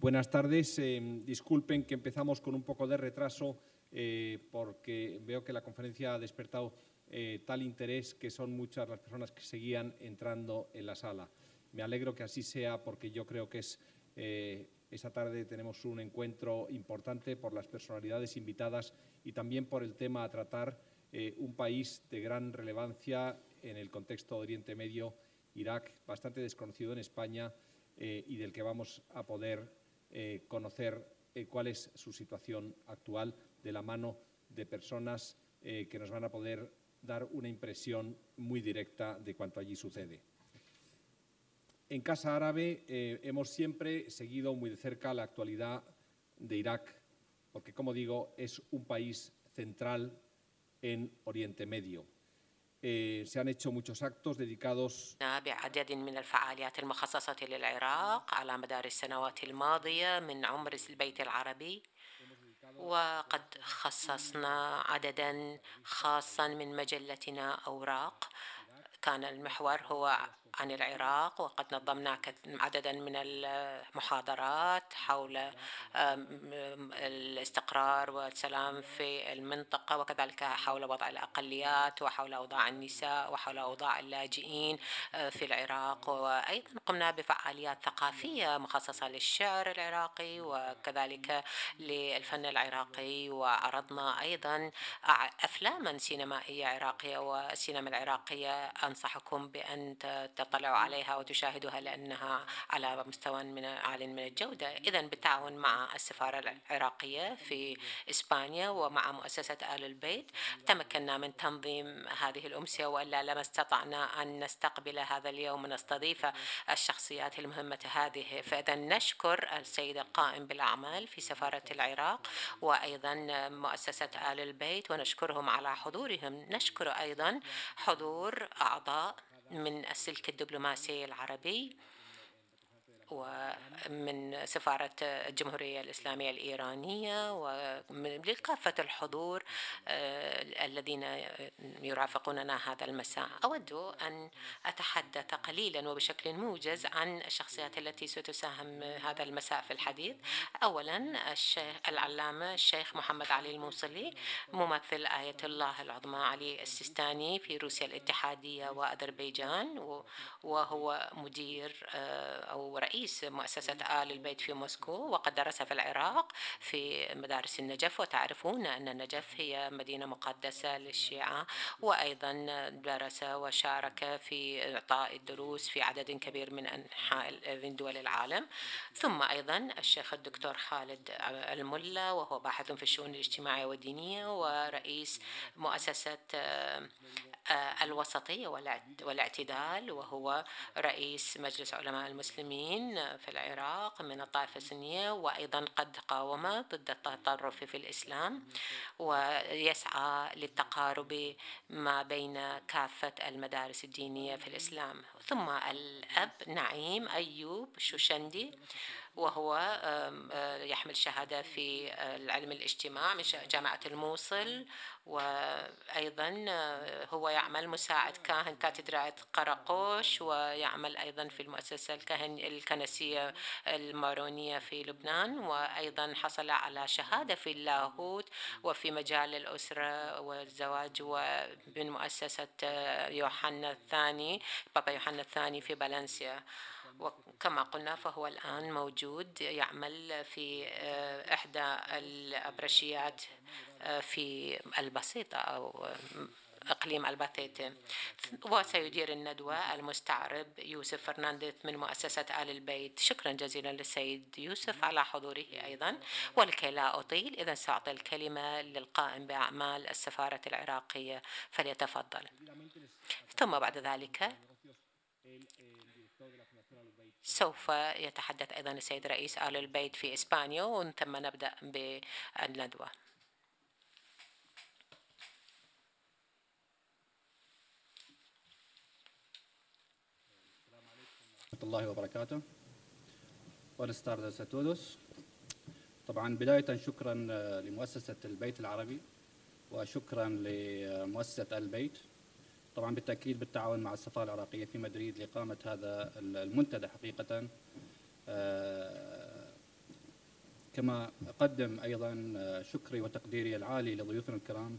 Buenas tardes. Eh, disculpen que empezamos con un poco de retraso eh, porque veo que la conferencia ha despertado eh, tal interés que son muchas las personas que seguían entrando en la sala. Me alegro que así sea porque yo creo que es, esta tarde tenemos un encuentro importante por las personalidades invitadas y también por el tema a tratar, un país de gran relevancia en el contexto de Oriente Medio, Irak, bastante desconocido en España y del que vamos a poder eh, conocer eh, cuál es su situación actual de la mano de personas eh, que nos van a poder dar una impresión muy directa de cuanto allí sucede. En Casa Árabe hemos siempre seguido muy de cerca la actualidad de Irak, porque, como digo, es un país central en Oriente Medio. بعدد من الفعاليات المخصصة للعراق على مدار السنوات الماضية من عمر البيت العربي. وقد خصصنا عددا خاصا من مجلتنا أوراق. كان المحور هو عن العراق وقد نظمنا عددا من المحاضرات حول الاستقرار والسلام في المنطقة وكذلك حول وضع الأقليات وحول أوضاع النساء وحول أوضاع اللاجئين في العراق. وأيضا قمنا بفعاليات ثقافية مخصصة للشعر العراقي وكذلك للفن العراقي. وعرضنا أيضا أفلاما سينمائية عراقية والسينما العراقية. أنصحكم بأن تطلعوا عليها وتشاهدوها لأنها على مستوى من عال من الجودة. إذا بالتعاون مع السفارة العراقية في إسبانيا ومع مؤسسة آل البيت تمكنا من تنظيم هذه الأمسية وإلا لما استطعنا أن نستقبل هذا اليوم ونستضيف الشخصيات المهمة هذه. فإذا نشكر السيد القائم بالأعمال في سفارة العراق وأيضا مؤسسة آل البيت ونشكرهم على حضورهم. نشكر أيضا حضور أعضاء من السلك الدبلوماسي العربي. ومن سفارة الجمهورية الإسلامية الإيرانية ولكافة الحضور الذين يرافقوننا هذا المساء. أود أن أتحدث قليلا وبشكل موجز عن الشخصيات التي ستساهم هذا المساء في الحديث. أولا الشيخ العلامة الشيخ محمد علي الموصلي ممثل آية الله العظمى علي السيستاني في روسيا الاتحادية وأذربيجان وهو مدير أو رئيس رئيس مؤسسة آل البيت في موسكو وقد درس في العراق في مدارس النجف. وتعرفون أن النجف هي مدينة مقدسة للشيعة. وأيضا درس وشارك في إعطاء الدروس في عدد كبير من أنحاء من دول العالم. ثم أيضا الشيخ الدكتور خالد الملا وهو باحث في الشؤون الاجتماعية والدينية ورئيس مؤسسة الوسطية والإعتدال. وهو رئيس مجلس علماء المسلمين. في العراق من الطائفة السنية وأيضا قد قاوم ضد التطرف في الإسلام ويسعى للتقارب ما بين كافة المدارس الدينية في الإسلام. ثم الأب نعيم أيوب شوشندي وهو يحمل شهادة في العلم الاجتماع من جامعة الموصل. وأيضا هو يعمل مساعد كاهن كاتدرائية قرقوش ويعمل أيضا في المؤسسة الكهن الكنسية المارونية في لبنان. وأيضا حصل على شهادة في اللاهوت وفي مجال الأسرة والزواج. ومن مؤسسة يوحنا الثاني بابا يوحنا الثاني في فالنسيا. وكما قلنا فهو الآن موجود يعمل في إحدى الأبرشيات في البسيطة أو إقليم الباتيتي وسيدير الندوة المستعرب يوسف فرنانديز من مؤسسة آل البيت. شكرا جزيلا للسيد يوسف على حضوره أيضا. ولكي لا أطيل إذا سأعطي الكلمة للقائم بأعمال السفارة العراقية فليتفضل. ثم بعد ذلك سوف يتحدث أيضا السيد رئيس آل البيت في إسبانيا ثم نبدأ بالندوة الله وبركاته Buenas tardes a todos. طبعا بداية شكرا لمؤسسة البيت العربي وشكرا لمؤسسة البيت طبعا بالتأكيد بالتعاون مع السفارة العراقية في مدريد لاقامه هذا المنتدى حقيقة. كما أقدم أيضا شكري وتقديري العالي لضيوفنا الكرام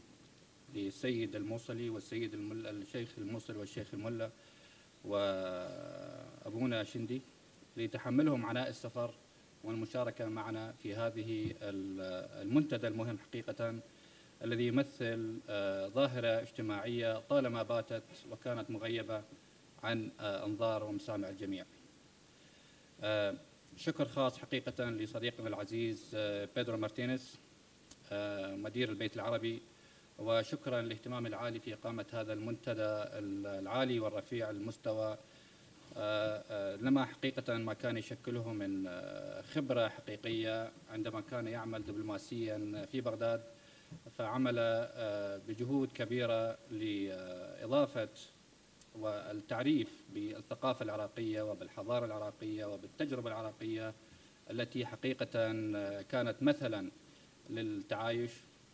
للسيد الموصلي والسيد المل... الشيخ الموصل والشيخ الملا وأبونا شندي لتحملهم عناء السفر والمشاركة معنا في هذه المنتدى المهم حقيقة. الذي يمثل آه، ظاهرة اجتماعية طالما باتت وكانت مغيبة عن آه، أنظار ومسامع الجميع. آه، شكر خاص حقيقة لصديقنا العزيز بيدرو مارتينيز مدير البيت العربي وشكرا للاهتمام العالي في إقامة هذا المنتدى العالي والرفيع المستوى. لما حقيقة ما كان يشكله من خبرة حقيقية عندما كان يعمل دبلوماسيا في بغداد فعمل بجهود كبيرة لإضافة والتعريف بالثقافة العراقية وبالحضارة العراقية وبالتجربة العراقية التي حقيقة كانت مثلا للتعايش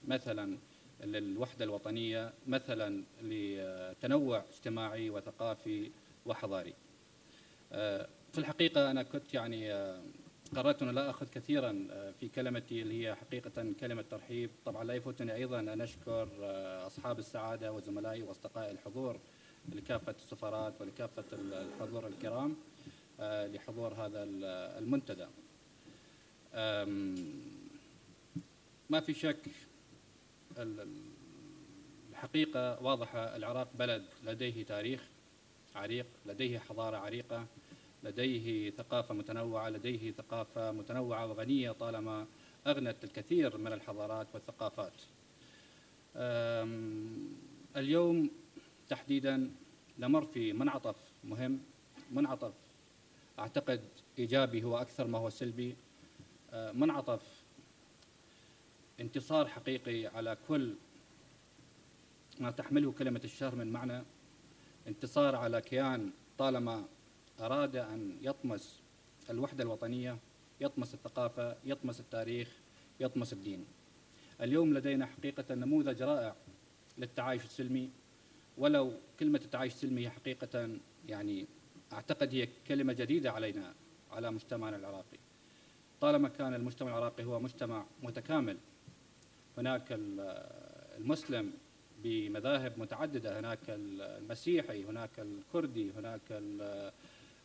مثلا للوحدة الوطنية مثلا لتنوع اجتماعي وثقافي وحضاري. في الحقيقة أنا كنت يعني قررت أن لا؟ أخذ كثيرا في كلمتي اللي هي حقيقة كلمة ترحيب. طبعا لا يفوتني أيضا أن أشكر أصحاب السعادة وزملائي وأصدقائي الحضور لكافة السفارات ولكافة الحضور الكرام لحضور هذا المنتدى. ما في شك الحقيقة واضحة. العراق بلد لديه تاريخ عريق لديه حضارة عريقة. لديه ثقافة متنوعة لديه ثقافة متنوعة وغنية طالما أغنت الكثير من الحضارات والثقافات. اليوم تحديدا نمر في منعطف مهم. منعطف أعتقد إيجابي هو أكثر ما هو سلبي. منعطف انتصار حقيقي على كل ما تحمله كلمة الشر من معنى. انتصار على كيان طالما أراد أن يطمس الوحدة الوطنية يطمس الثقافة يطمس التاريخ يطمس الدين. اليوم لدينا حقيقة نموذج رائع للتعايش السلمي. ولو كلمة التعايش السلمي هي حقيقة يعني أعتقد هي كلمة جديدة علينا على مجتمعنا العراقي. طالما كان المجتمع العراقي هو مجتمع متكامل هناك المسلم بمذاهب متعددة هناك المسيحي هناك الكردي هناك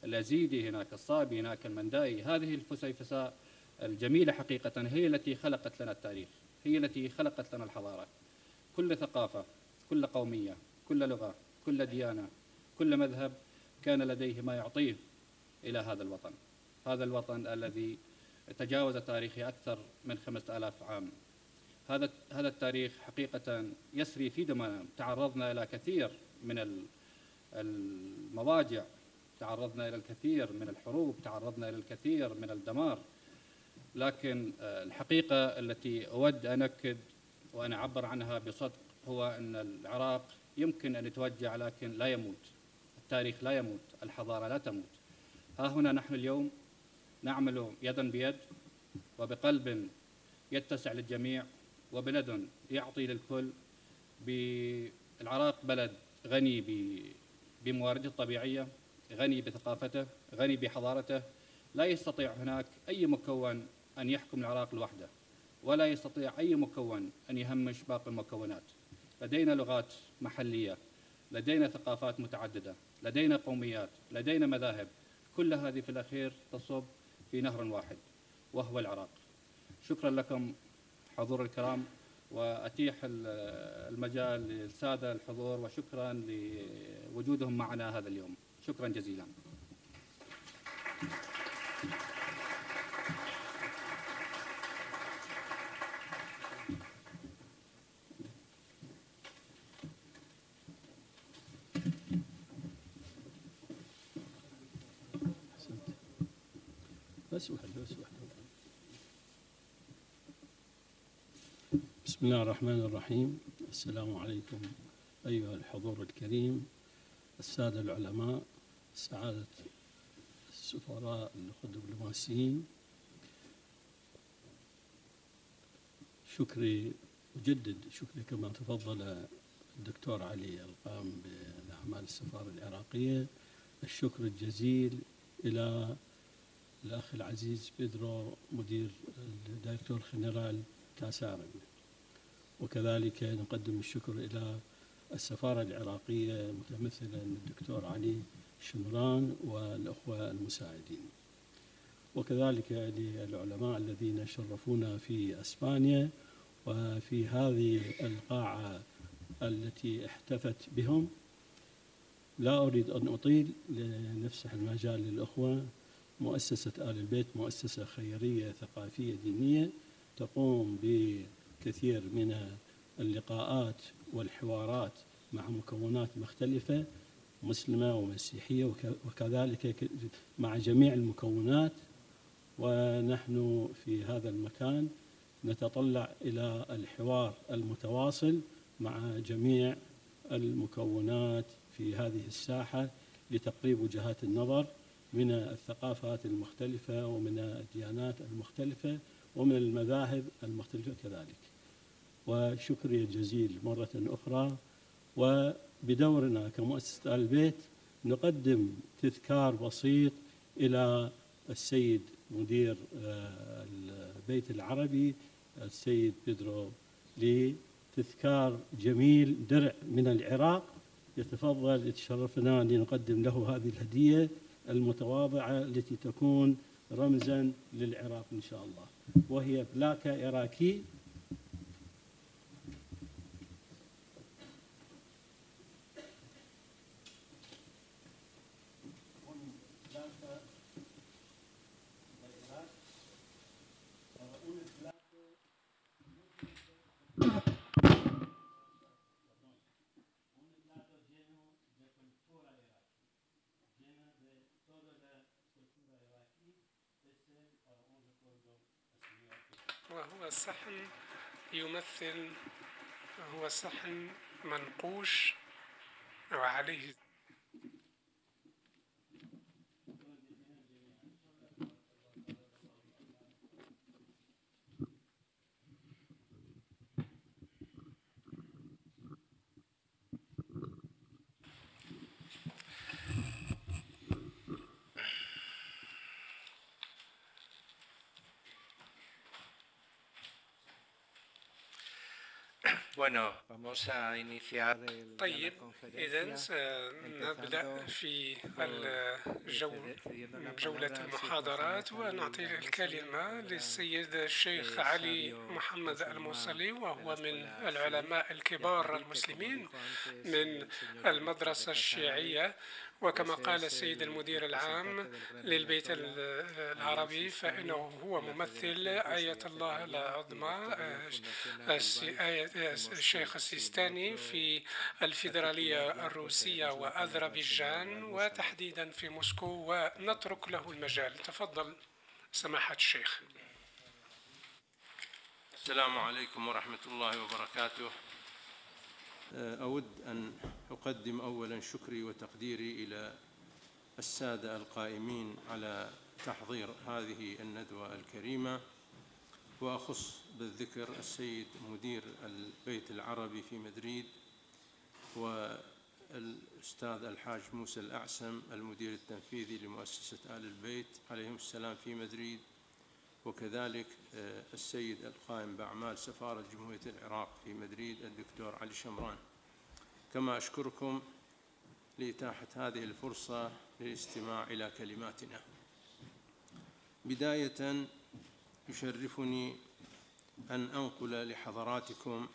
الأزيدي هناك الصابي هناك المندائي. هذه الفسيفساء الجميلة حقيقة هي التي خلقت لنا التاريخ هي التي خلقت لنا الحضارة. كل ثقافة كل قومية كل لغة كل ديانة كل مذهب كان لديه ما يعطيه إلى هذا الوطن. هذا الوطن الذي تجاوز تاريخه أكثر من خمسة آلاف عام. هذا هذا التاريخ حقيقة يسري في دمنا تعرضنا إلى كثير من المواجع تعرضنا إلى الكثير من الحروب تعرضنا إلى الكثير من الدمار. لكن آه، الحقيقة التي أود أن أكد وأن أعبر عنها بصدق هو أن العراق يمكن أن يتوجع لكن لا يموت. التاريخ لا يموت الحضارة لا تموت. ها هنا نحن اليوم نعمل يدا بيد وبقلب يتسع للجميع وبلد يعطي للكل بالعراق بلد غني بموارده الطبيعية. غني بثقافته غني بحضارته لا يستطيع هناك أي مكون أن يحكم العراق لوحده ولا يستطيع أي مكون أن يهمش باقي المكونات. لدينا لغات محلية لدينا ثقافات متعددة لدينا قوميات لدينا مذاهب. كل هذه في الأخير تصب في نهر واحد وهو العراق. شكرا لكم حضور الكرام وأتيح المجال للسادة الحضور وشكرا لوجودهم معنا هذا اليوم. شكرا جزيلا. بس واحد بس واحد. بسم الله الرحمن الرحيم. السلام عليكم أيها الحضور الكريم. السادة العلماء سعادة السفراء الدبلوماسيين شكري أجدد شكري كما تفضل الدكتور علي القام بأعمال السفارة العراقية. الشكر الجزيل إلى الأخ العزيز بيدرو مدير ال director general Casa Árabe وكذلك نقدم الشكر إلى السفارة العراقية متمثلا الدكتور علي شمران والأخوة المساعدين. وكذلك للعلماء الذين شرفونا في أسبانيا وفي هذه القاعة التي احتفت بهم لا أريد أن أطيل لنفسح المجال للأخوة. مؤسسة آل البيت مؤسسة خيرية ثقافية دينية تقوم بكثير من اللقاءات والحوارات مع مكونات مختلفة مسلمة ومسيحية وكذلك مع جميع المكونات. ونحن في هذا المكان نتطلع إلى الحوار المتواصل مع جميع المكونات في هذه الساحة لتقريب وجهات النظر من الثقافات المختلفة ومن الديانات المختلفة ومن المذاهب المختلفة كذلك. وشكري الجزيل مرة أخرى. وبدورنا كمؤسسة البيت نقدم تذكار بسيط إلى السيد مدير آه، البيت العربي السيد بيدرو لتذكار جميل درع من العراق يتفضل يتشرفنا لنقدم له هذه الهدية المتواضعة التي تكون رمزا للعراق إن شاء الله. وهي بلاكة عراقي وهو صحن يمثل هو صحن منقوش وعليه Bueno, vamos a iniciar طيب إذا سنبدأ في جولة المحاضرات ونعطي الكلمة للسيد الشيخ علي محمد الموصلي وهو من العلماء الكبار المسلمين من المدرسة الشيعية وكما قال السيد المدير العام للبيت العربي فإنه هو ممثل آية الله العظمى الشيخ السيستاني في الفيدرالية الروسية وأذربيجان وتحديدا في موسكو ونترك له المجال. تفضل سماحة الشيخ. السلام عليكم ورحمة الله وبركاته. أود أن أقدم أولا شكري وتقديري إلى السادة القائمين على تحضير هذه الندوة الكريمة وأخص بالذكر السيد مدير البيت العربي في مدريد والأستاذ الحاج موسى الأعسم المدير التنفيذي لمؤسسة آل البيت عليهم السلام في مدريد وكذلك آه، السيد القائم بأعمال سفارة جمهورية العراق في مدريد الدكتور علي شمران. كما أشكركم لإتاحة هذه الفرصة للاستماع إلى كلماتنا. بداية يشرفني أن أنقل لحضراتكم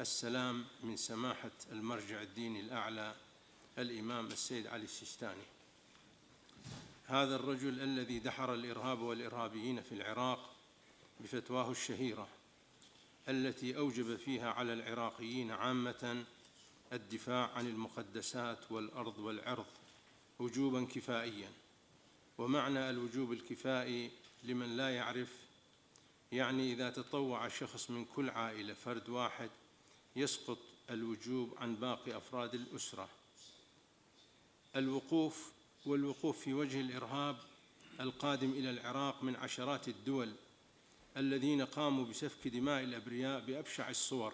السلام من سماحة المرجع الديني الأعلى الإمام السيد علي السيستاني هذا الرجل الذي دحر الإرهاب والإرهابيين في العراق بفتواه الشهيرة التي أوجب فيها على العراقيين عامة الدفاع عن المقدسات والأرض والعرض وجوبا كفائيا. ومعنى الوجوب الكفائي لمن لا يعرف يعني إذا تطوع شخص من كل عائلة فرد واحد يسقط الوجوب عن باقي أفراد الأسرة. الوقوف والوقوف في وجه الإرهاب القادم إلى العراق من عشرات الدول الذين قاموا بسفك دماء الأبرياء بأبشع الصور.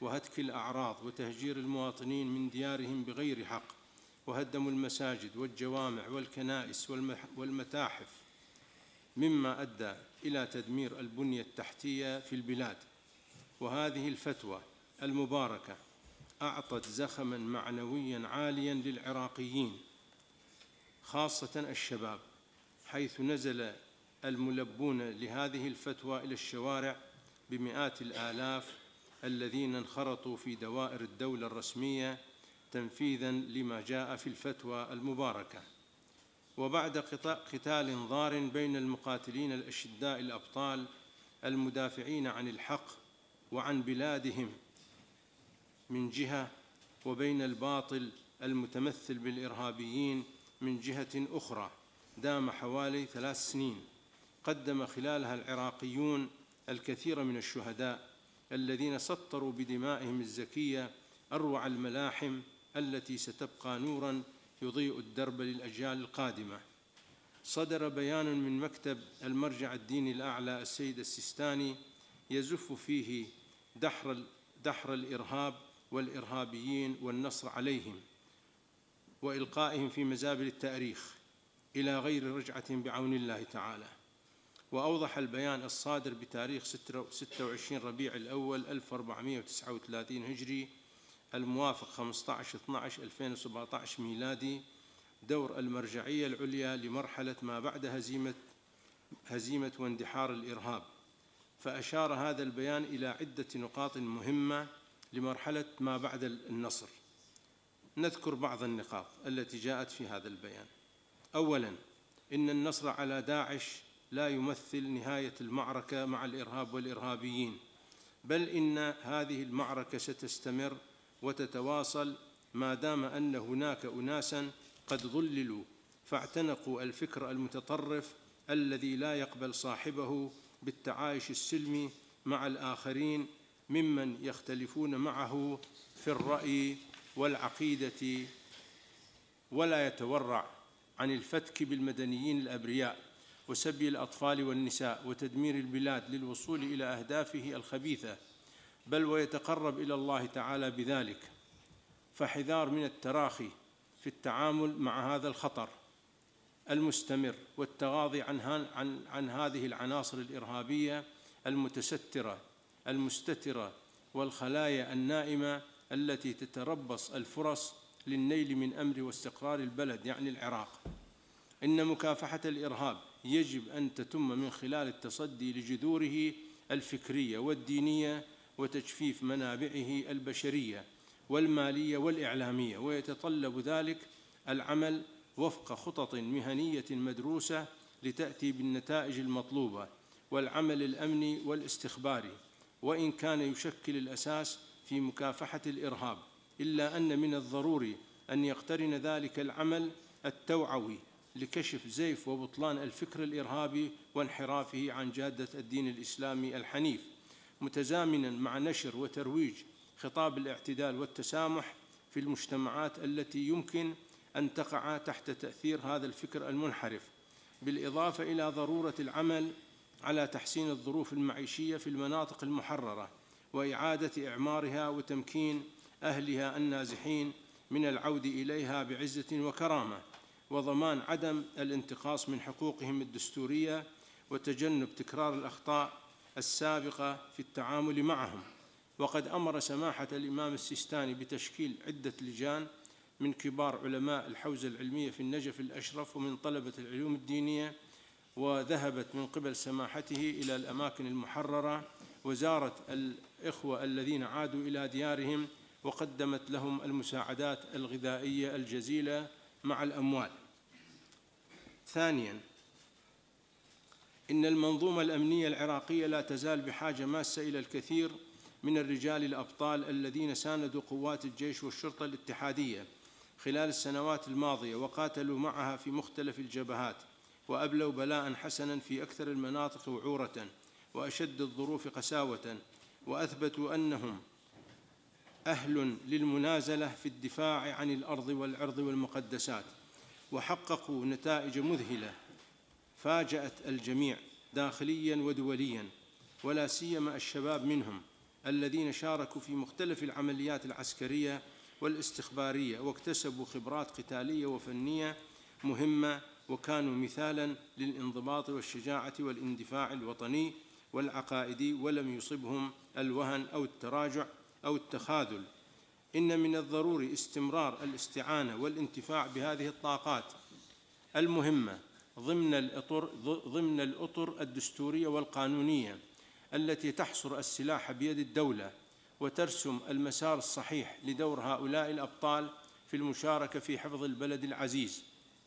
وهتك الأعراض وتهجير المواطنين من ديارهم بغير حق وهدموا المساجد والجوامع والكنائس والمتاحف مما أدى إلى تدمير البنية التحتية في البلاد. وهذه الفتوى المباركة أعطت زخما معنويا عاليا للعراقيين خاصة الشباب حيث نزل الملبون لهذه الفتوى إلى الشوارع بمئات الآلاف الذين انخرطوا في دوائر الدولة الرسمية تنفيذا لما جاء في الفتوى المباركة. وبعد قتال ضار بين المقاتلين الأشداء الأبطال المدافعين عن الحق وعن بلادهم من جهة وبين الباطل المتمثل بالإرهابيين من جهة أخرى دام حوالي ثلاث سنين. قدم خلالها العراقيون الكثير من الشهداء الذين سطروا بدمائهم الزكية أروع الملاحم التي ستبقى نورا يضيء الدرب للأجيال القادمة. صدر بيان من مكتب المرجع الديني الأعلى السيد السيستاني يزف فيه دحر, دحر الإرهاب والإرهابيين والنصر عليهم وإلقائهم في مزابل التاريخ إلى غير رجعة بعون الله تعالى. وأوضح البيان الصادر بتاريخ 26 ربيع الأول 1439 هجري الموافق 15 12 2017 ميلادي دور المرجعية العليا لمرحلة ما بعد هزيمة هزيمة واندحار الإرهاب. فأشار هذا البيان إلى عدة نقاط مهمة لمرحلة ما بعد النصر. نذكر بعض النقاط التي جاءت في هذا البيان. أولا إن النصر على داعش لا يمثل نهاية المعركة مع الإرهاب والإرهابيين بل إن هذه المعركة ستستمر وتتواصل ما دام أن هناك أناسا قد ضللوا فاعتنقوا الفكر المتطرف الذي لا يقبل صاحبه بالتعايش السلمي مع الآخرين ممن يختلفون معه في الرأي والعقيدة ولا يتورع عن الفتك بالمدنيين الأبرياء. وسبي الأطفال والنساء وتدمير البلاد للوصول إلى أهدافه الخبيثة بل ويتقرب إلى الله تعالى بذلك. فحذار من التراخي في التعامل مع هذا الخطر المستمر والتغاضي عن, عن, عن هذه العناصر الإرهابية المتسترة المستترة والخلايا النائمة التي تتربص الفرص للنيل من أمر واستقرار البلد يعني العراق. إن مكافحة الإرهاب يجب أن تتم من خلال التصدي لجذوره الفكرية والدينية وتجفيف منابعه البشرية والمالية والإعلامية ويتطلب ذلك العمل وفق خطط مهنية مدروسة لتأتي بالنتائج المطلوبة والعمل الأمني والاستخباري وإن كان يشكل الأساس في مكافحة الإرهاب إلا أن من الضروري أن يقترن ذلك العمل التوعوي لكشف زيف وبطلان الفكر الإرهابي وانحرافه عن جادة الدين الإسلامي الحنيف متزامنا مع نشر وترويج خطاب الاعتدال والتسامح في المجتمعات التي يمكن أن تقع تحت تأثير هذا الفكر المنحرف بالإضافة إلى ضرورة العمل على تحسين الظروف المعيشية في المناطق المحررة وإعادة إعمارها وتمكين أهلها النازحين من العود إليها بعزة وكرامة. وضمان عدم الانتقاص من حقوقهم الدستورية وتجنب تكرار الأخطاء السابقة في التعامل معهم. وقد أمر سماحة الإمام السيستاني بتشكيل عدة لجان من كبار علماء الحوزة العلمية في النجف الأشرف ومن طلبة العلوم الدينية وذهبت من قبل سماحته إلى الأماكن المحررة وزارت الإخوة الذين عادوا إلى ديارهم وقدمت لهم المساعدات الغذائية الجزيلة مع الأموال. ثانيا إن المنظومة الأمنية العراقية لا تزال بحاجة ماسة إلى الكثير من الرجال الأبطال الذين ساندوا قوات الجيش والشرطة الاتحادية خلال السنوات الماضية وقاتلوا معها في مختلف الجبهات وأبلوا بلاء حسنا في أكثر المناطق وعورة وأشد الظروف قساوة وأثبتوا أنهم أهل للمنازلة في الدفاع عن الأرض والعرض والمقدسات. وحققوا نتائج مذهلة فاجأت الجميع داخليا ودوليا ولا سيما الشباب منهم الذين شاركوا في مختلف العمليات العسكرية والاستخبارية واكتسبوا خبرات قتالية وفنية مهمة وكانوا مثالا للانضباط والشجاعة والاندفاع الوطني والعقائدي ولم يصبهم الوهن أو التراجع أو التخاذل. إن من الضروري استمرار الاستعانة والانتفاع بهذه الطاقات المهمة ضمن الأطر ضمن الأطر الدستورية والقانونية التي تحصر السلاح بيد الدولة وترسم المسار الصحيح لدور هؤلاء الأبطال في المشاركة في حفظ البلد العزيز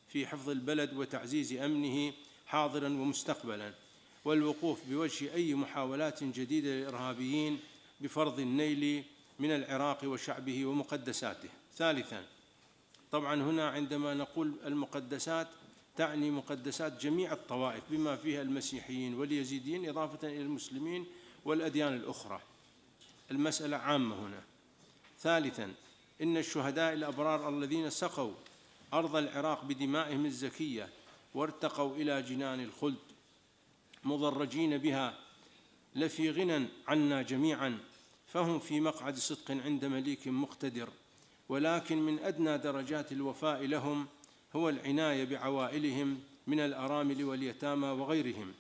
في حفظ البلد وتعزيز أمنه حاضرا ومستقبلا والوقوف بوجه أي محاولات جديدة للإرهابيين بفرض النيل من العراق وشعبه ومقدساته. ثالثا طبعا هنا عندما نقول المقدسات تعني مقدسات جميع الطوائف بما فيها المسيحيين واليزيديين إضافة إلى المسلمين والأديان الأخرى. المسألة عامة هنا. ثالثا إن الشهداء الأبرار الذين سقوا أرض العراق بدمائهم الزكية وارتقوا إلى جنان الخلد مضرجين بها لفي غنى عنا جميعا. فهم في مقعد صدق عند مليك مقتدر ولكن من أدنى درجات الوفاء لهم هو العناية بعوائلهم من الأرامل واليتامى وغيرهم.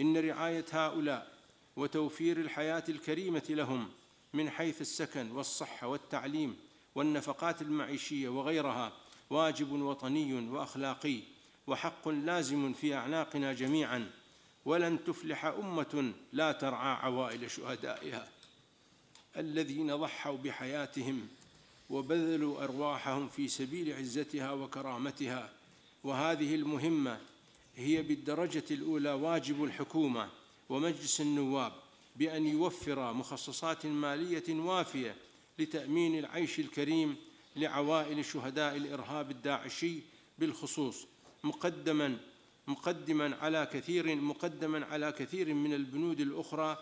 إن رعاية هؤلاء وتوفير الحياة الكريمة لهم من حيث السكن والصحة والتعليم والنفقات المعيشية وغيرها واجب وطني وأخلاقي وحق لازم في أعناقنا جميعا ولن تفلح أمة لا ترعى عوائل شهدائها. الذين ضحوا بحياتهم وبذلوا أرواحهم في سبيل عزتها وكرامتها. وهذه المهمة هي بالدرجة الأولى واجب الحكومة ومجلس النواب بأن يوفر مخصصات مالية وافية لتأمين العيش الكريم لعوائل شهداء الإرهاب الداعشي بالخصوص مقدما مقدما على كثير مقدما على كثير من البنود الأخرى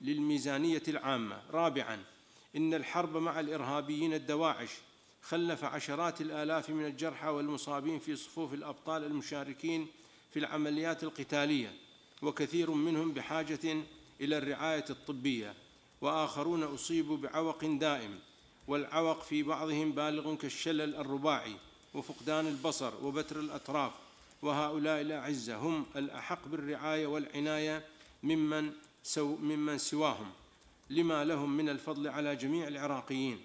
للميزانية العامة. رابعا إن الحرب مع الإرهابيين الدواعش خلف عشرات الآلاف من الجرحى والمصابين في صفوف الأبطال المشاركين في العمليات القتالية وكثير منهم بحاجة إلى الرعاية الطبية. وآخرون أصيبوا بعوق دائم والعوق في بعضهم بالغ كالشلل الرباعي وفقدان البصر وبتر الأطراف. وهؤلاء الأعزة هم الأحق بالرعاية والعناية ممن, سو ممن سواهم. لما لهم من الفضل على جميع العراقيين.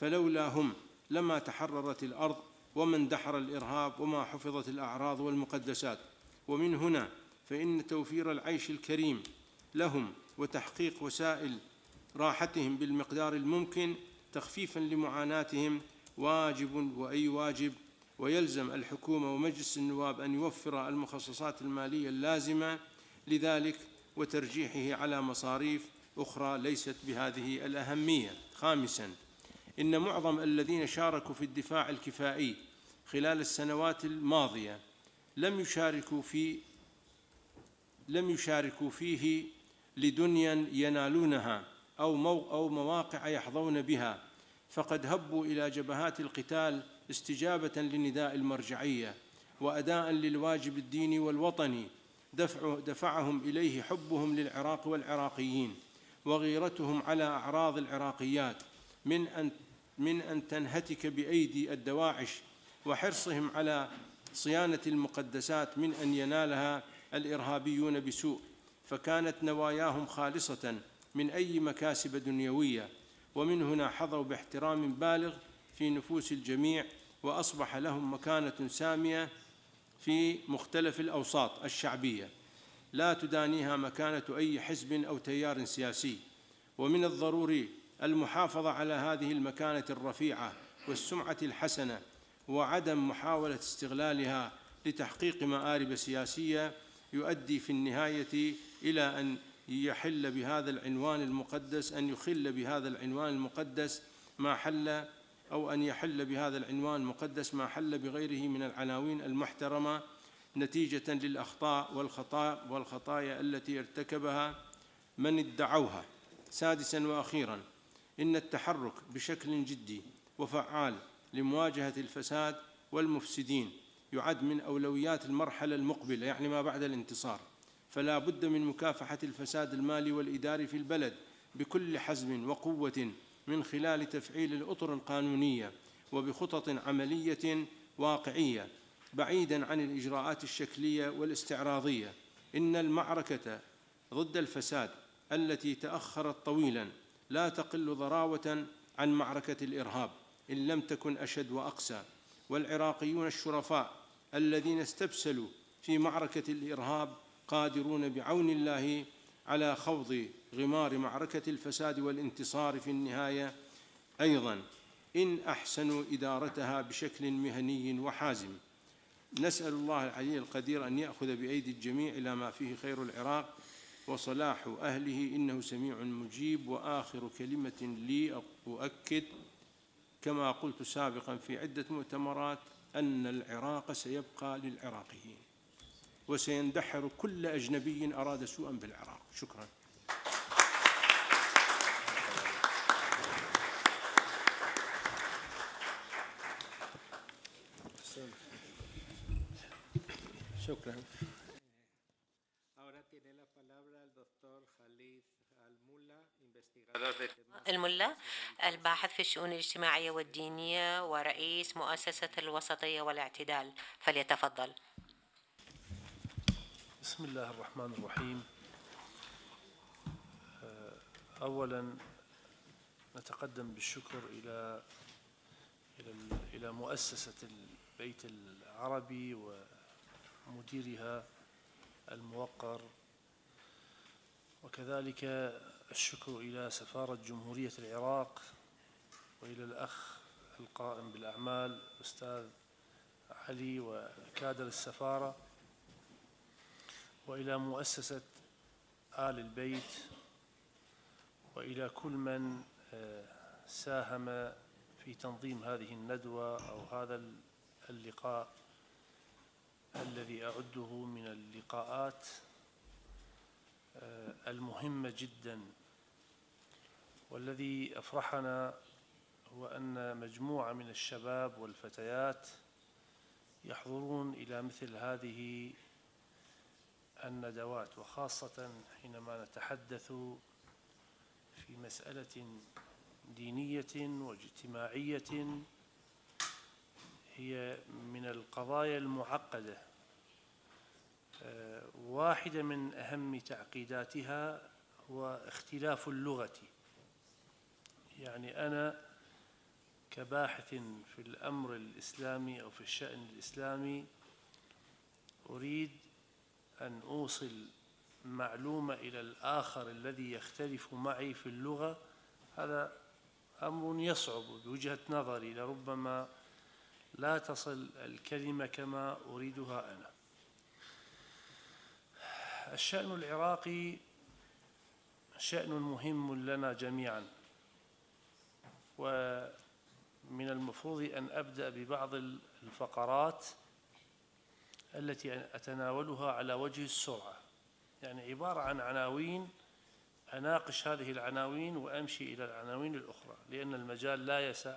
فلولا هم لما تحررت الأرض وما اندحر الإرهاب وما حفظت الأعراض والمقدسات. ومن هنا فإن توفير العيش الكريم لهم وتحقيق وسائل راحتهم بالمقدار الممكن تخفيفا لمعاناتهم واجب وأي واجب. ويلزم الحكومة ومجلس النواب أن يوفر المخصصات المالية اللازمة. لذلك وترجيحه على مصاريف أخرى ليست بهذه الأهمية. خامسا إن معظم الذين شاركوا في الدفاع الكفائي خلال السنوات الماضية لم يشاركوا في لم يشاركوا فيه لدنيا ينالونها أو, مو أو مواقع يحظون بها فقد هبوا إلى جبهات القتال استجابة لنداء المرجعية وأداء للواجب الديني والوطني دفع دفعهم إليه حبهم للعراق والعراقيين وغيرتهم على أعراض العراقيات من أن من أن تنهتك بأيدي الدواعش وحرصهم على صيانة المقدسات من أن ينالها الإرهابيون بسوء. فكانت نواياهم خالصة من أي مكاسب دنيوية. ومن هنا حظوا باحترام بالغ في نفوس الجميع وأصبح لهم مكانة سامية في مختلف الأوساط الشعبية. لا تدانيها مكانة أي حزب أو تيار سياسي. ومن الضروري المحافظة على هذه المكانة الرفيعة والسمعة الحسنة وعدم محاولة استغلالها لتحقيق مآرب سياسية يؤدي في النهاية إلى أن يحل بهذا العنوان المقدس أن يخل بهذا العنوان المقدس ما حل أو أن يحل بهذا العنوان المقدس ما حل بغيره من العناوين المحترمة نتيجة للأخطاء والخطايا والخطايا التي ارتكبها من ادعوها. سادسا وأخيرا إن التحرك بشكل جدي وفعال لمواجهة الفساد والمفسدين يعد من أولويات المرحلة المقبلة يعني ما بعد الانتصار. فلا بد من مكافحة الفساد المالي والإداري في البلد بكل حزم وقوة من خلال تفعيل الأطر القانونية وبخطط عملية واقعية بعيدا عن الإجراءات الشكلية والاستعراضية. إن المعركة ضد الفساد التي تأخرت طويلا لا تقل ضراوة عن معركة الإرهاب إن لم تكن أشد وأقسى. والعراقيون الشرفاء الذين استبسلوا في معركة الإرهاب قادرون بعون الله على خوض غمار معركة الفساد والانتصار في النهاية. أيضا إن أحسنوا إدارتها بشكل مهني وحازم. نسأل الله العلي القدير أن يأخذ بأيدي الجميع إلى ما فيه خير العراق وصلاح أهله إنه سميع مجيب. وآخر كلمة لي أؤكد كما قلت سابقا في عدة مؤتمرات أن العراق سيبقى للعراقيين. وسيندحر كل أجنبي أراد سوءا بالعراق. شكرا. Temas الملا الباحث في الشؤون الاجتماعية والدينية ورئيس مؤسسة الوسطية والاعتدال فليتفضل. بسم الله الرحمن الرحيم. آه، اولا نتقدم بالشكر إلى إلى إلى مؤسسة البيت العربي ومديرها الموقر. وكذلك الشكر إلى سفارة جمهورية العراق وإلى الأخ القائم بالأعمال الأستاذ علي وكادر السفارة وإلى مؤسسة آل البيت وإلى كل من آه، ساهم في تنظيم هذه الندوة أو هذا اللقاء. الذي أعده من اللقاءات آه، المهمه جدا. والذي أفرحنا هو أن مجموعة من الشباب والفتيات يحضرون إلى مثل هذه الندوات وخاصة حينما نتحدث في مسألة دينية واجتماعية هي من القضايا المعقدة. آه، واحدة من أهم تعقيداتها هو اختلاف اللغة. يعني أنا كباحث في الأمر الإسلامي أو في الشأن الإسلامي أريد أن أوصل معلومة إلى الآخر الذي يختلف معي في اللغة. هذا أمر يصعب بوجهة نظري لربما لا تصل الكلمة كما أريدها أنا. الشأن العراقي شأن مهم لنا جميعا. ومن المفروض أن أبدأ ببعض الفقرات التي أتناولها على وجه السرعة. يعني عبارة عن عناوين أناقش هذه العناوين وأمشي إلى العناوين الأخرى لأن المجال لا يسع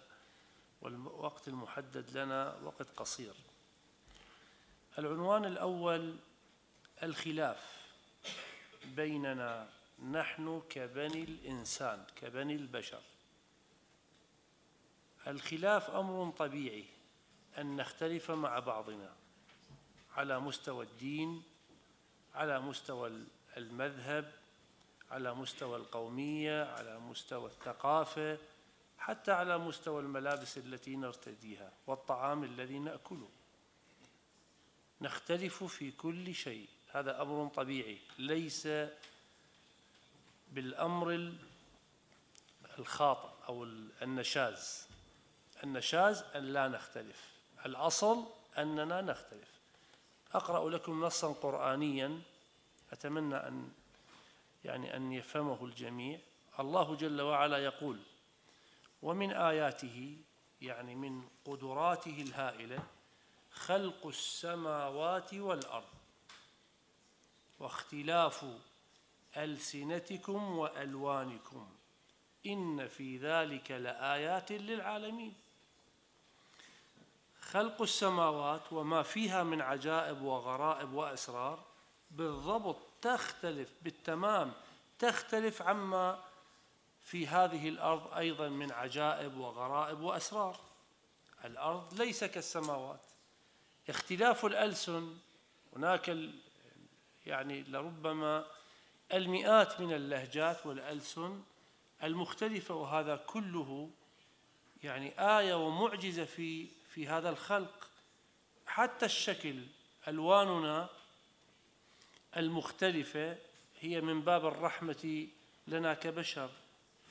والوقت المحدد لنا وقت قصير. العنوان الأول الخلاف. بيننا نحن كبني الإنسان كبني البشر. الخلاف أمر طبيعي أن نختلف مع بعضنا على مستوى الدين على مستوى المذهب على مستوى القومية على مستوى الثقافة حتى على مستوى الملابس التي نرتديها والطعام الذي نأكله. نختلف في كل شيء. هذا أمر طبيعي. ليس بالأمر الخاطئ أو النشاز. النشاز أن لا نختلف. الأصل أننا نختلف. أقرأ لكم نصا قرآنيا. أتمنى أن يعني أن يفهمه الجميع. الله جل وعلا يقول ومن آياته يعني من قدراته الهائلة خلق السماوات والأرض. واختلاف ألسنتكم وألوانكم. إن في ذلك لآيات للعالمين. خلق السماوات وما فيها من عجائب وغرائب وأسرار بالضبط تختلف بالتمام تختلف عما في هذه الأرض أيضا من عجائب وغرائب وأسرار. الأرض ليس كالسماوات. اختلاف الألسن هناك يعني لربما المئات من اللهجات والألسن المختلفة وهذا كله يعني آية ومعجزة في في هذا الخلق. حتى الشكل ألواننا المختلفة هي من باب الرحمة لنا كبشر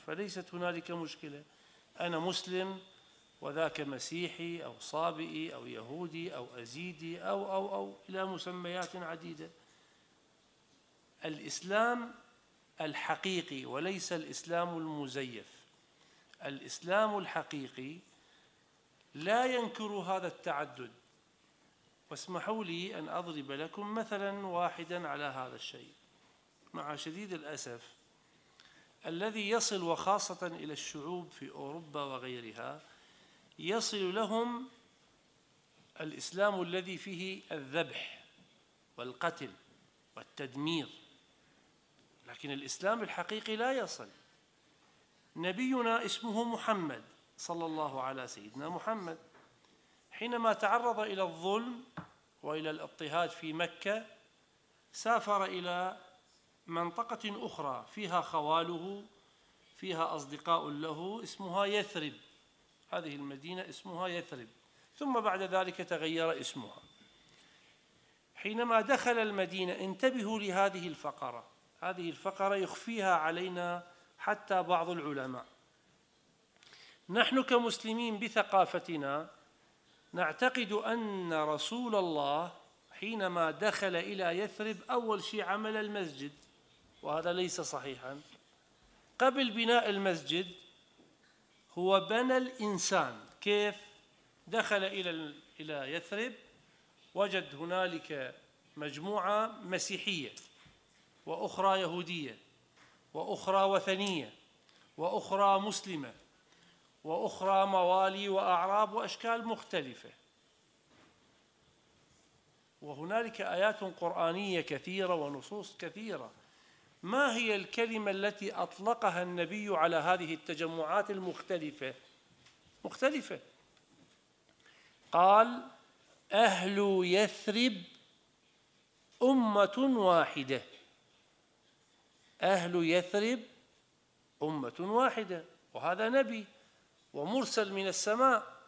فليست هنالك مشكلة. أنا مسلم وذاك مسيحي أو صابئي أو يهودي أو أزيدي أو أو أو إلى مسميات عديدة. الإسلام الحقيقي وليس الإسلام المزيف. الإسلام الحقيقي لا ينكر هذا التعدد. واسمحوا لي أن أضرب لكم مثلا واحدا على هذا الشيء. مع شديد الأسف الذي يصل وخاصة إلى الشعوب في أوروبا وغيرها يصل لهم الإسلام الذي فيه الذبح والقتل والتدمير. لكن الإسلام الحقيقي لا يصل. نبينا اسمه محمد صلى الله على سيدنا محمد. حينما تعرض إلى الظلم وإلى الاضطهاد في مكة سافر إلى منطقة أخرى فيها خواله فيها أصدقاء له اسمها يثرب. هذه المدينة اسمها يثرب. ثم بعد ذلك تغير اسمها. حينما دخل المدينة انتبهوا لهذه الفقرة. هذه الفقرة يخفيها علينا حتى بعض العلماء. نحن كمسلمين بثقافتنا نعتقد أن رسول الله حينما دخل إلى يثرب أول شيء عمل المسجد وهذا ليس صحيحا. قبل بناء المسجد هو بنى الإنسان. كيف؟ دخل إلى إلى يثرب وجد هنالك مجموعة مسيحية. وأخرى يهودية وأخرى وثنية وأخرى مسلمة وأخرى موالي وأعراب وأشكال مختلفة. وهنالك آيات قرآنية كثيرة ونصوص كثيرة. ما هي الكلمة التي أطلقها النبي على هذه التجمعات المختلفة؟ مختلفة. قال أهل يثرب أمة واحدة. أهل يثرب أمة واحدة وهذا نبي ومرسل من السماء.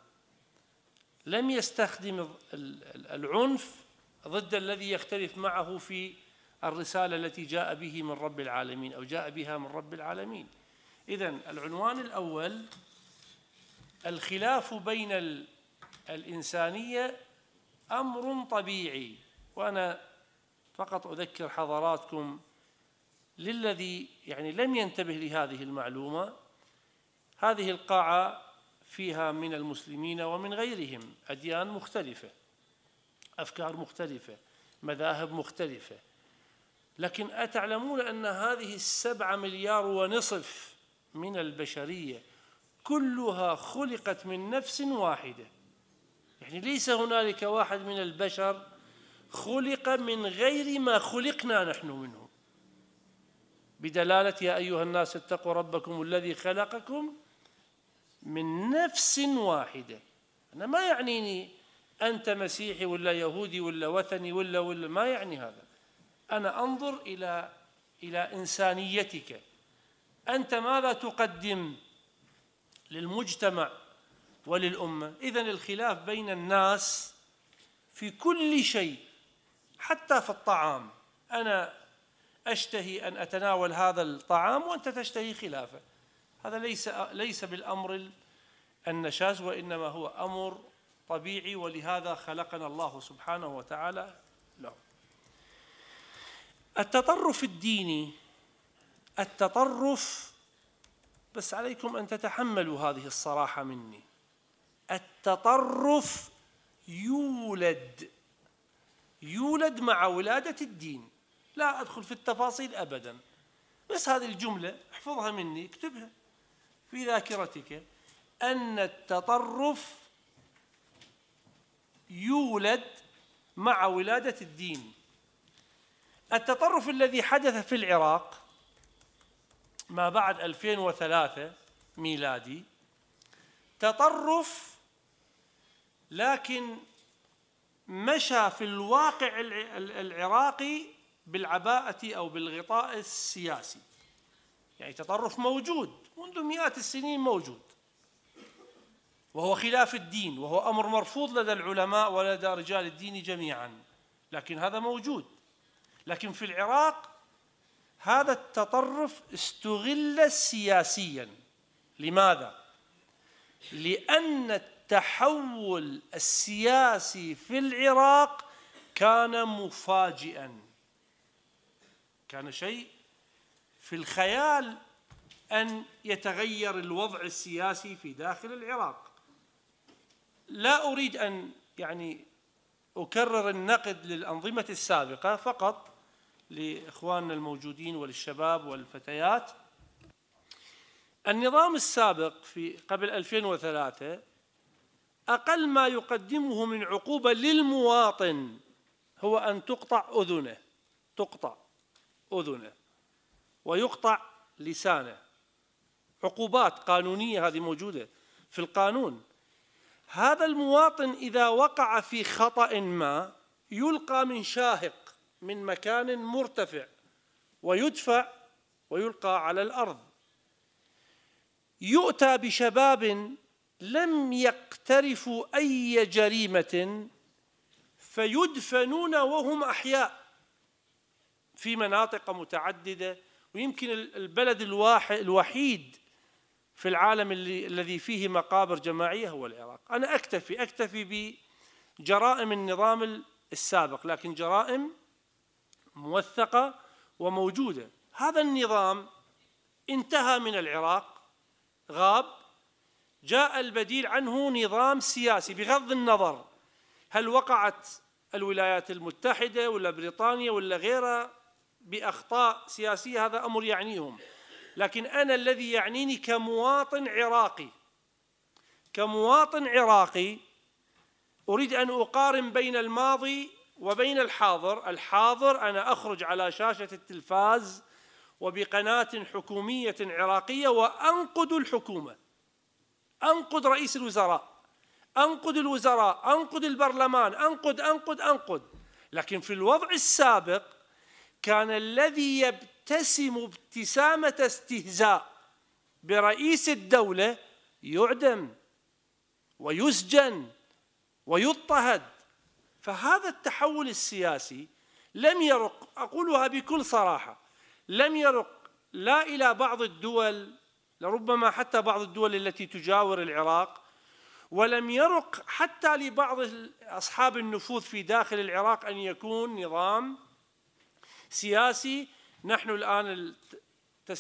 لم يستخدم العنف ضد الذي يختلف معه في الرسالة التي جاء به من رب العالمين أو جاء بها من رب العالمين. إذا العنوان الأول الخلاف بين الإنسانية أمر طبيعي. وأنا فقط أذكر حضراتكم للذي يعني لم ينتبه لهذه المعلومة هذه القاعة فيها من المسلمين ومن غيرهم أديان مختلفة أفكار مختلفة مذاهب مختلفة. لكن أتعلمون أن هذه السبعة مليار ونصف من البشرية كلها خلقت من نفس واحدة. يعني ليس هنالك واحد من البشر خلق من غير ما خلقنا نحن منه. بدلالة يا أيها الناس اتقوا ربكم الذي خلقكم من نفس واحدة. أنا ما يعنيني أنت مسيحي ولا يهودي ولا وثني ولا ولا ما يعني هذا. أنا أنظر إلى إلى إنسانيتك. أنت ماذا تقدم للمجتمع وللأمة؟ إذا الخلاف بين الناس في كل شيء حتى في الطعام. أنا أشتهي أن أتناول هذا الطعام وأنت تشتهي خلافه. هذا ليس ليس بالأمر النشاز وإنما هو أمر طبيعي ولهذا خلقنا الله سبحانه وتعالى له. التطرف الديني التطرف بس عليكم أن تتحملوا هذه الصراحة مني. التطرف يولد يولد مع ولادة الدين. لا أدخل في التفاصيل أبدا. بس هذه الجملة احفظها مني اكتبها. في ذاكرتك أن التطرف يولد مع ولادة الدين. التطرف الذي حدث في العراق ما بعد 2003 ميلادي تطرف لكن مشى في الواقع العراقي بالعباءة أو بالغطاء السياسي. يعني تطرف موجود منذ مئات السنين موجود. وهو خلاف الدين وهو أمر مرفوض لدى العلماء ولدى رجال الدين جميعا. لكن هذا موجود. لكن في العراق هذا التطرف استغل سياسيا. لماذا؟ لأن التحول السياسي في العراق كان مفاجئا. كان شيء في الخيال أن يتغير الوضع السياسي في داخل العراق. لا أريد أن يعني أكرر النقد للأنظمة السابقة فقط لإخواننا الموجودين وللشباب والفتيات. النظام السابق في قبل 2003 أقل ما يقدمه من عقوبة للمواطن هو أن تقطع أذنه تقطع. أذنه ويقطع لسانه. عقوبات قانونية هذه موجودة في القانون. هذا المواطن إذا وقع في خطأ ما يلقى من شاهق من مكان مرتفع ويدفع ويلقى على الأرض. يؤتى بشباب لم يقترفوا أي جريمة فيدفنون وهم أحياء. في مناطق متعددة ويمكن البلد الواحد الوحيد في العالم اللي الذي فيه مقابر جماعية هو العراق. أنا أكتفي أكتفي بجرائم النظام السابق لكن جرائم موثقة وموجودة. هذا النظام انتهى من العراق غاب جاء البديل عنه نظام سياسي بغض النظر هل وقعت الولايات المتحدة ولا بريطانيا ولا غيرها. بأخطاء سياسية هذا أمر يعنيهم. لكن أنا الذي يعنيني كمواطن عراقي كمواطن عراقي أريد أن أقارن بين الماضي وبين الحاضر. الحاضر أنا أخرج على شاشة التلفاز وبقناة حكومية عراقية وأنقد الحكومة. أنقد رئيس الوزراء أنقد الوزراء أنقد البرلمان أنقد أنقد أنقد. لكن في الوضع السابق كان الذي يبتسم ابتسامة استهزاء برئيس الدولة يعدم ويسجن ويضطهد. فهذا التحول السياسي لم يرق أقولها بكل صراحة لم يرق لا إلى بعض الدول لربما حتى بعض الدول التي تجاور العراق ولم يرق حتى لبعض أصحاب النفوذ في داخل العراق أن يكون نظام سياسي نحن الآن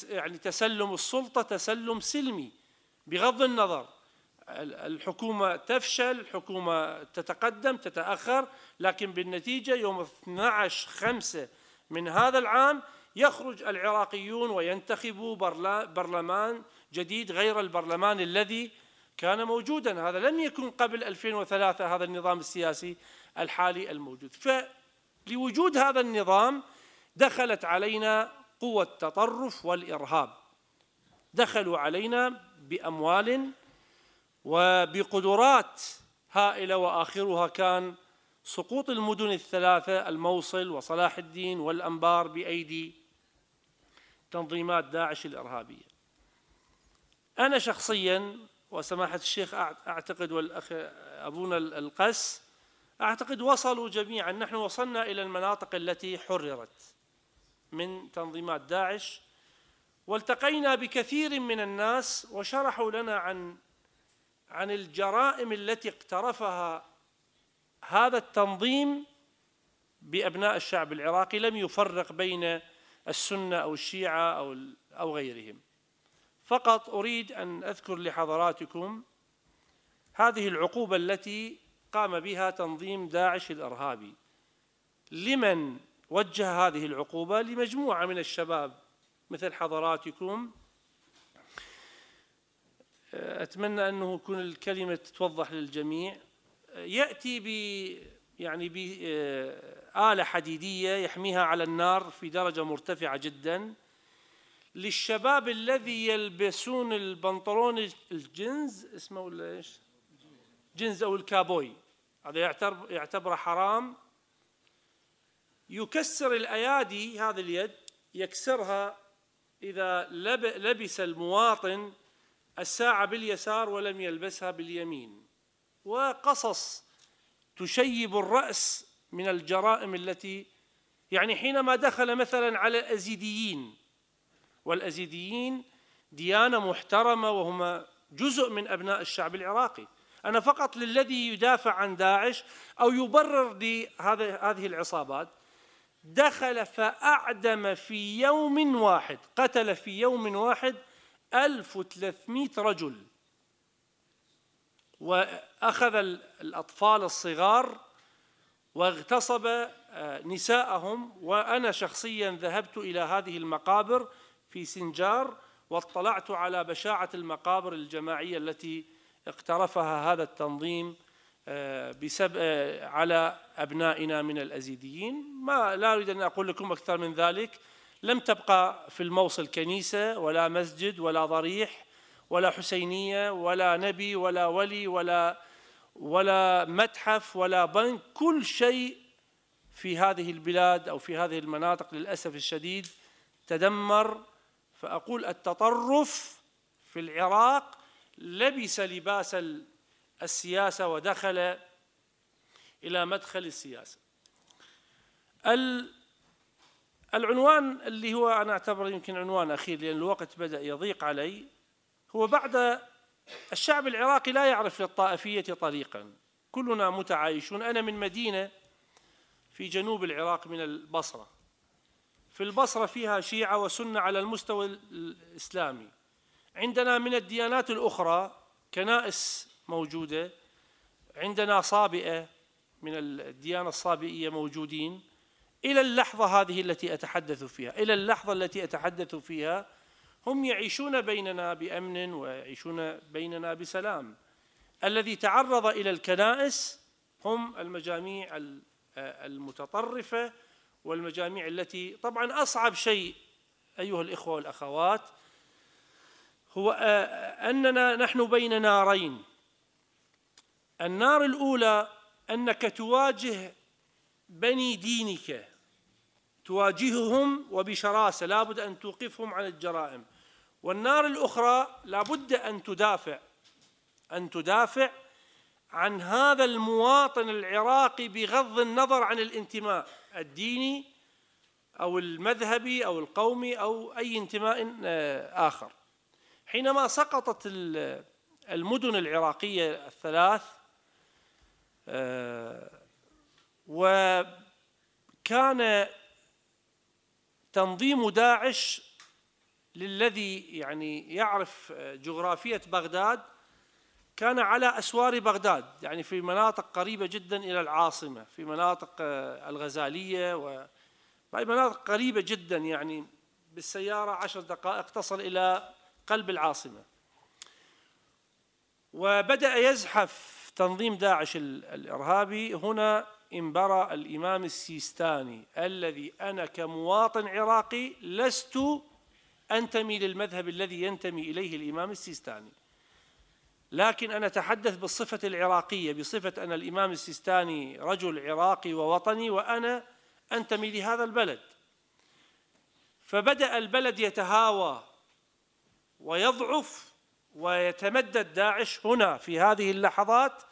يعني تسلم السلطة تسلم سلمي بغض النظر. الحكومة تفشل الحكومة تتقدم تتأخر لكن بالنتيجة يوم 12 خمسة من هذا العام يخرج العراقيون وينتخبوا برلمان جديد غير البرلمان الذي كان موجودا. هذا لم يكن قبل 2003 هذا النظام السياسي الحالي الموجود. فلوجود هذا النظام دخلت علينا قوة التطرف والإرهاب. دخلوا علينا بأموال وبقدرات هائلة وآخرها كان سقوط المدن الثلاثة الموصل وصلاح الدين والأنبار بأيدي تنظيمات داعش الإرهابية. أنا شخصيا وسماحة الشيخ أعتقد والأخ أبونا القس أعتقد وصلوا جميعا. نحن وصلنا إلى المناطق التي حررت. من تنظيمات داعش. والتقينا بكثير من الناس وشرحوا لنا عن عن الجرائم التي اقترفها هذا التنظيم بأبناء الشعب العراقي لم يفرق بين السنة أو الشيعة أو أو غيرهم. فقط أريد أن أذكر لحضراتكم هذه العقوبة التي قام بها تنظيم داعش الإرهابي. لمن؟ وجه هذه العقوبة لمجموعة من الشباب مثل حضراتكم. أتمنى أنه يكون الكلمة تتوضح للجميع. يأتي ب يعني بآلة حديدية يحميها على النار في درجة مرتفعة جدا. للشباب الذي يلبسون البنطلون الجنز اسمه ولا إيش؟ جنز أو الكابوي. هذا يعتبر حرام. يكسر الأيادي هذه اليد يكسرها إذا لبس المواطن الساعة باليسار ولم يلبسها باليمين. وقصص تشيب الرأس من الجرائم التي يعني حينما دخل مثلا على الأزيديين والأزيديين ديانة محترمة وهم جزء من أبناء الشعب العراقي. أنا فقط للذي يدافع عن داعش أو يبرر لهذه العصابات دخل فأعدم في يوم واحد قتل في يوم واحد 1300 رجل. وأخذ الأطفال الصغار واغتصب آه، نساءهم وأنا شخصيا ذهبت إلى هذه المقابر في سنجار واطلعت على بشاعة المقابر الجماعية التي اقترفها هذا التنظيم آه، بسب آه، على أبنائنا من الأزيديين. ما لا أريد أن أقول لكم أكثر من ذلك. لم تبقى في الموصل كنيسة ولا مسجد ولا ضريح ولا حسينية ولا نبي ولا ولي ولا ولا متحف ولا بنك. كل شيء في هذه البلاد أو في هذه المناطق للأسف الشديد تدمر. فأقول التطرف في العراق لبس لباس السياسة ودخل إلى مدخل السياسة. العنوان اللي هو أنا أعتبره يمكن عنوان أخير لأن الوقت بدأ يضيق علي هو بعد الشعب العراقي لا يعرف للطائفية طريقا. كلنا متعايشون. أنا من مدينة في جنوب العراق من البصرة. في البصرة فيها شيعة وسنة على المستوى الإسلامي. عندنا من الديانات الأخرى كنائس موجودة. عندنا صابئة من الديانة الصابئية موجودين. إلى اللحظة هذه التي أتحدث فيها إلى اللحظة التي أتحدث فيها هم يعيشون بيننا بأمن ويعيشون بيننا بسلام. الذي تعرض إلى الكنائس هم المجاميع المتطرفة والمجاميع التي طبعا أصعب شيء أيها الإخوة والأخوات هو أننا نحن بين نارين. النار الأولى أنك تواجه بني دينك. تواجههم وبشراسة لابد أن توقفهم عن الجرائم. والنار الأخرى لابد أن تدافع أن تدافع عن هذا المواطن العراقي بغض النظر عن الانتماء الديني أو المذهبي أو القومي أو أي انتماء آه، آخر. حينما سقطت المدن العراقية الثلاث وكان تنظيم داعش للذي يعني يعرف جغرافية بغداد كان على أسوار بغداد يعني في مناطق قريبة جدا إلى العاصمة في مناطق الغزالية وفي مناطق قريبة جدا يعني بالسيارة عشر دقائق تصل إلى قلب العاصمة. وبدأ يزحف تنظيم داعش الإرهابي. هنا انبرى الإمام السيستاني الذي أنا كمواطن عراقي لست أنتمي للمذهب الذي ينتمي إليه الإمام السيستاني. لكن أنا أتحدث بالصفة العراقية بصفة أن الإمام السيستاني رجل عراقي ووطني وأنا أنتمي لهذا البلد. فبدأ البلد يتهاوى ويضعف ويتمدد داعش هنا في هذه اللحظات.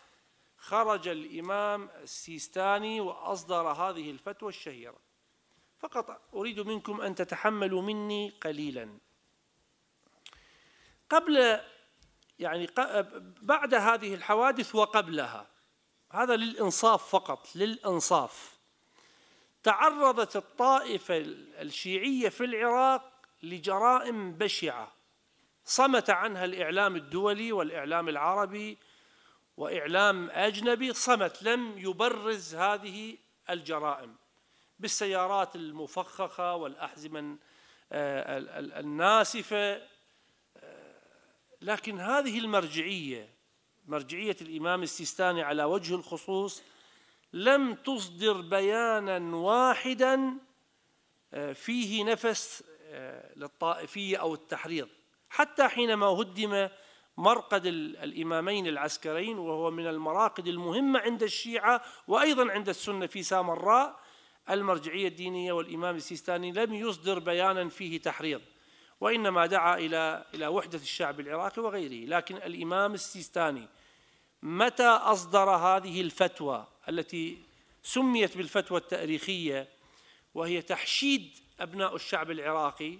خرج الإمام السيستاني وأصدر هذه الفتوى الشهيرة. فقط أريد منكم أن تتحملوا مني قليلا. قبل يعني بعد هذه الحوادث وقبلها هذا للإنصاف فقط للإنصاف تعرضت الطائفة الشيعية في العراق لجرائم بشعة. صمت عنها الإعلام الدولي والإعلام العربي وإعلام أجنبي صمت لم يبرز هذه الجرائم بالسيارات المفخخة والأحزمة آه، الناسفة آه، لكن هذه المرجعية مرجعية الإمام السيستاني على وجه الخصوص لم تصدر بيانا واحدا آه، فيه نفس للطائفية أو التحريض. حتى حينما هدم مرقد الإمامين العسكريين وهو من المراقد المهمة عند الشيعة وأيضا عند السنة في سامراء. المرجعية الدينية والإمام السيستاني لم يصدر بيانا فيه تحريض وإنما دعا إلى إلى وحدة الشعب العراقي وغيره. لكن الإمام السيستاني متى أصدر هذه الفتوى التي سميت بالفتوى التاريخية وهي تحشيد أبناء الشعب العراقي؟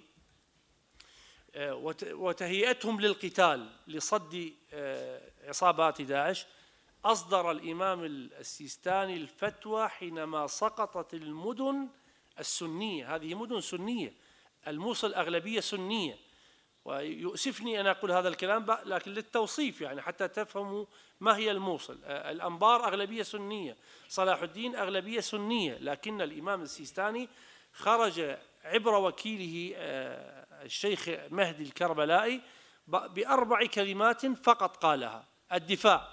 وتهيئتهم للقتال لصد آه، عصابات داعش. أصدر الإمام السيستاني الفتوى حينما سقطت المدن السنية. هذه مدن سنية. الموصل أغلبية سنية. ويؤسفني أن أقول هذا الكلام لكن للتوصيف يعني حتى تفهموا ما هي الموصل. آه، الأنبار أغلبية سنية. صلاح الدين أغلبية سنية. لكن الإمام السيستاني خرج عبر وكيله آه، الشيخ مهدي الكربلائي بأربع كلمات فقط قالها. الدفاع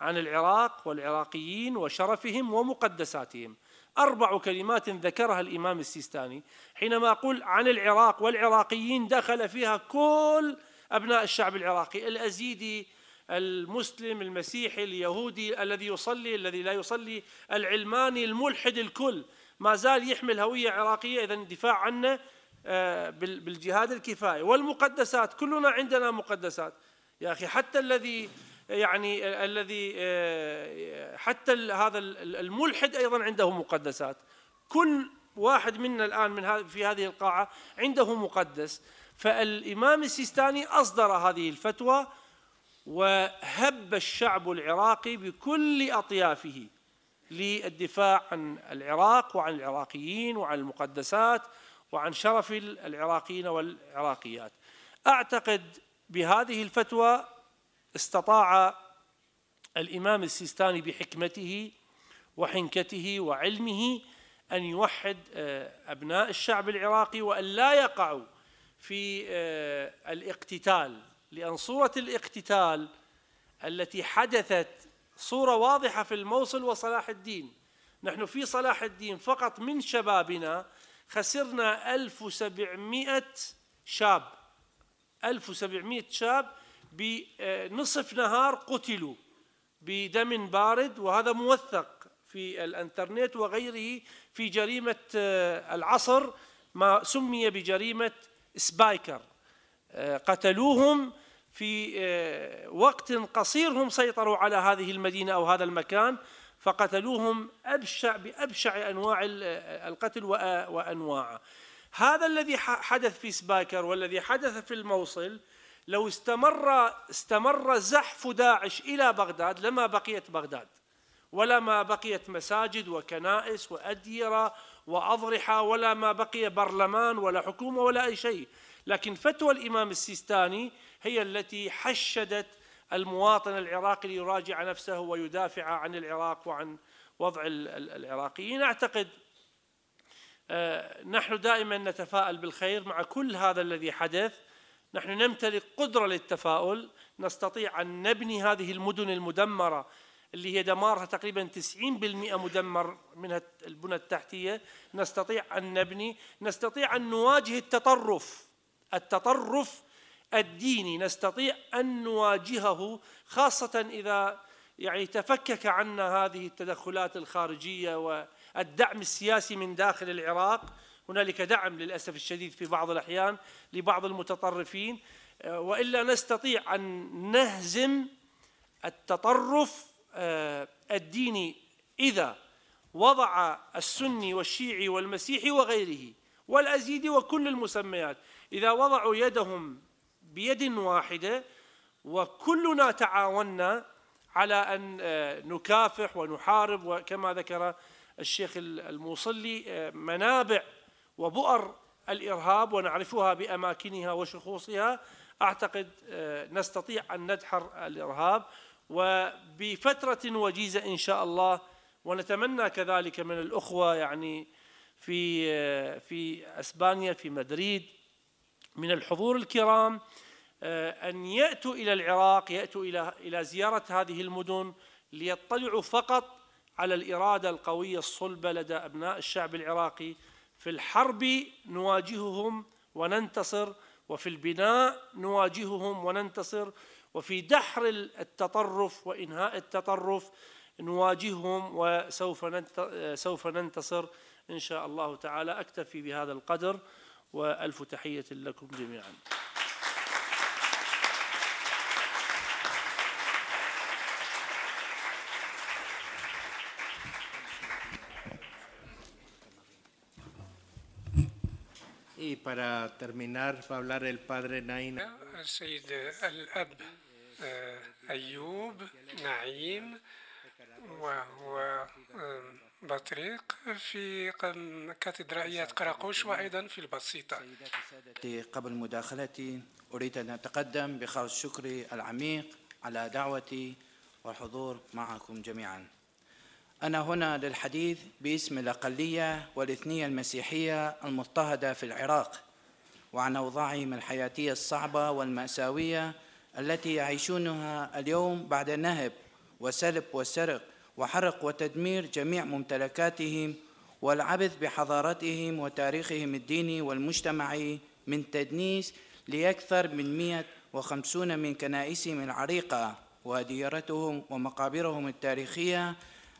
عن العراق والعراقيين وشرفهم ومقدساتهم. أربع كلمات ذكرها الإمام السيستاني حينما أقول عن العراق والعراقيين دخل فيها كل أبناء الشعب العراقي الأزيدي المسلم المسيحي اليهودي الذي يصلي الذي لا يصلي العلماني الملحد الكل. ما زال يحمل هوية عراقية إذا الدفاع عنه بالجهاد الكفاية والمقدسات كلنا عندنا مقدسات. يا أخي حتى الذي يعني الذي آه، حتى هذا الملحد أيضا عنده مقدسات. كل واحد منا الآن من في هذه القاعة عنده مقدس. فالإمام السيستاني أصدر هذه الفتوى وهب الشعب العراقي بكل أطيافه للدفاع عن العراق وعن العراقيين وعن المقدسات وعن شرف العراقيين والعراقيات. أعتقد بهذه الفتوى استطاع الإمام السيستاني بحكمته وحنكته وعلمه أن يوحد آه، أبناء الشعب العراقي وأن لا يقعوا في آه، الاقتتال لأن صورة الاقتتال التي حدثت صورة واضحة في الموصل وصلاح الدين. نحن في صلاح الدين فقط من شبابنا خسرنا 1700 شاب. 1700 شاب بنصف نهار قتلوا بدم بارد وهذا موثق في الإنترنت وغيره في جريمة آه، العصر ما سمي بجريمة سبايكر. آه، قتلوهم في آه، وقت قصير هم سيطروا على هذه المدينة أو هذا المكان. فقتلوهم أبشع بأبشع أنواع القتل وأنواعه. هذا الذي حدث في سبايكر والذي حدث في الموصل لو استمر استمر زحف داعش إلى بغداد لما بقيت بغداد ولا ما بقيت مساجد وكنائس وأديرة وأضرحة ولا ما بقي برلمان ولا حكومة ولا أي شيء. لكن فتوى الإمام السيستاني هي التي حشدت المواطن العراقي ليراجع نفسه ويدافع عن العراق وعن وضع العراقيين. أعتقد آه، نحن دائما نتفائل بالخير مع كل هذا الذي حدث. نحن نمتلك قدرة للتفاؤل. نستطيع أن نبني هذه المدن المدمرة اللي هي دمارها تقريبا 90% مدمر منها البنى التحتية. نستطيع أن نبني نستطيع أن نواجه التطرف. التطرف الديني نستطيع أن نواجهه خاصة إذا يعني تفكك عنا هذه التدخلات الخارجية والدعم السياسي من داخل العراق. هنالك دعم للأسف الشديد في بعض الأحيان لبعض المتطرفين. وإلا نستطيع أن نهزم التطرف آه، الديني إذا وضع السني والشيعي والمسيحي وغيره والأزيدي وكل المسميات. إذا وضعوا يدهم بيد واحدة وكلنا تعاوننا على أن آه، نكافح ونحارب وكما ذكر الشيخ الموصلي منابع وبؤر الإرهاب ونعرفها بأماكنها وشخوصها. أعتقد آه، نستطيع أن ندحر الإرهاب وبفترة وجيزة إن شاء الله ونتمنى كذلك من الأخوة يعني في آه، في أسبانيا في مدريد من الحضور الكرام آه، أن يأتوا إلى العراق يأتوا إلى إلى زيارة هذه المدن ليطلعوا فقط على الإرادة القوية الصلبة لدى أبناء الشعب العراقي. في الحرب نواجههم وننتصر وفي البناء نواجههم وننتصر وفي دحر التطرف وإنهاء التطرف نواجههم وسوف سوف ننتصر. إن شاء الله تعالى أكتفي بهذا القدر وألف تحية لكم جميعا Y para terminar va a hablar el padre Nain. السيد الأب أيوب نعيم وهو بطريق في كاتدرائية قراقوش وأيضا في البسيطة قبل مداخلتي أريد أن أتقدم بخالص شكري العميق على دعوتي والحضور معكم جميعا أنا هنا للحديث باسم الأقلية والإثنية المسيحية المضطهدة في العراق وعن أوضاعهم الحياتية الصعبة والمأساوية التي يعيشونها اليوم بعد نهب وسلب وسرق وحرق وتدمير جميع ممتلكاتهم والعبث بحضارتهم وتاريخهم الديني والمجتمعي من تدنيس لأكثر من 150 من كنائسهم العريقة وديارتهم ومقابرهم التاريخية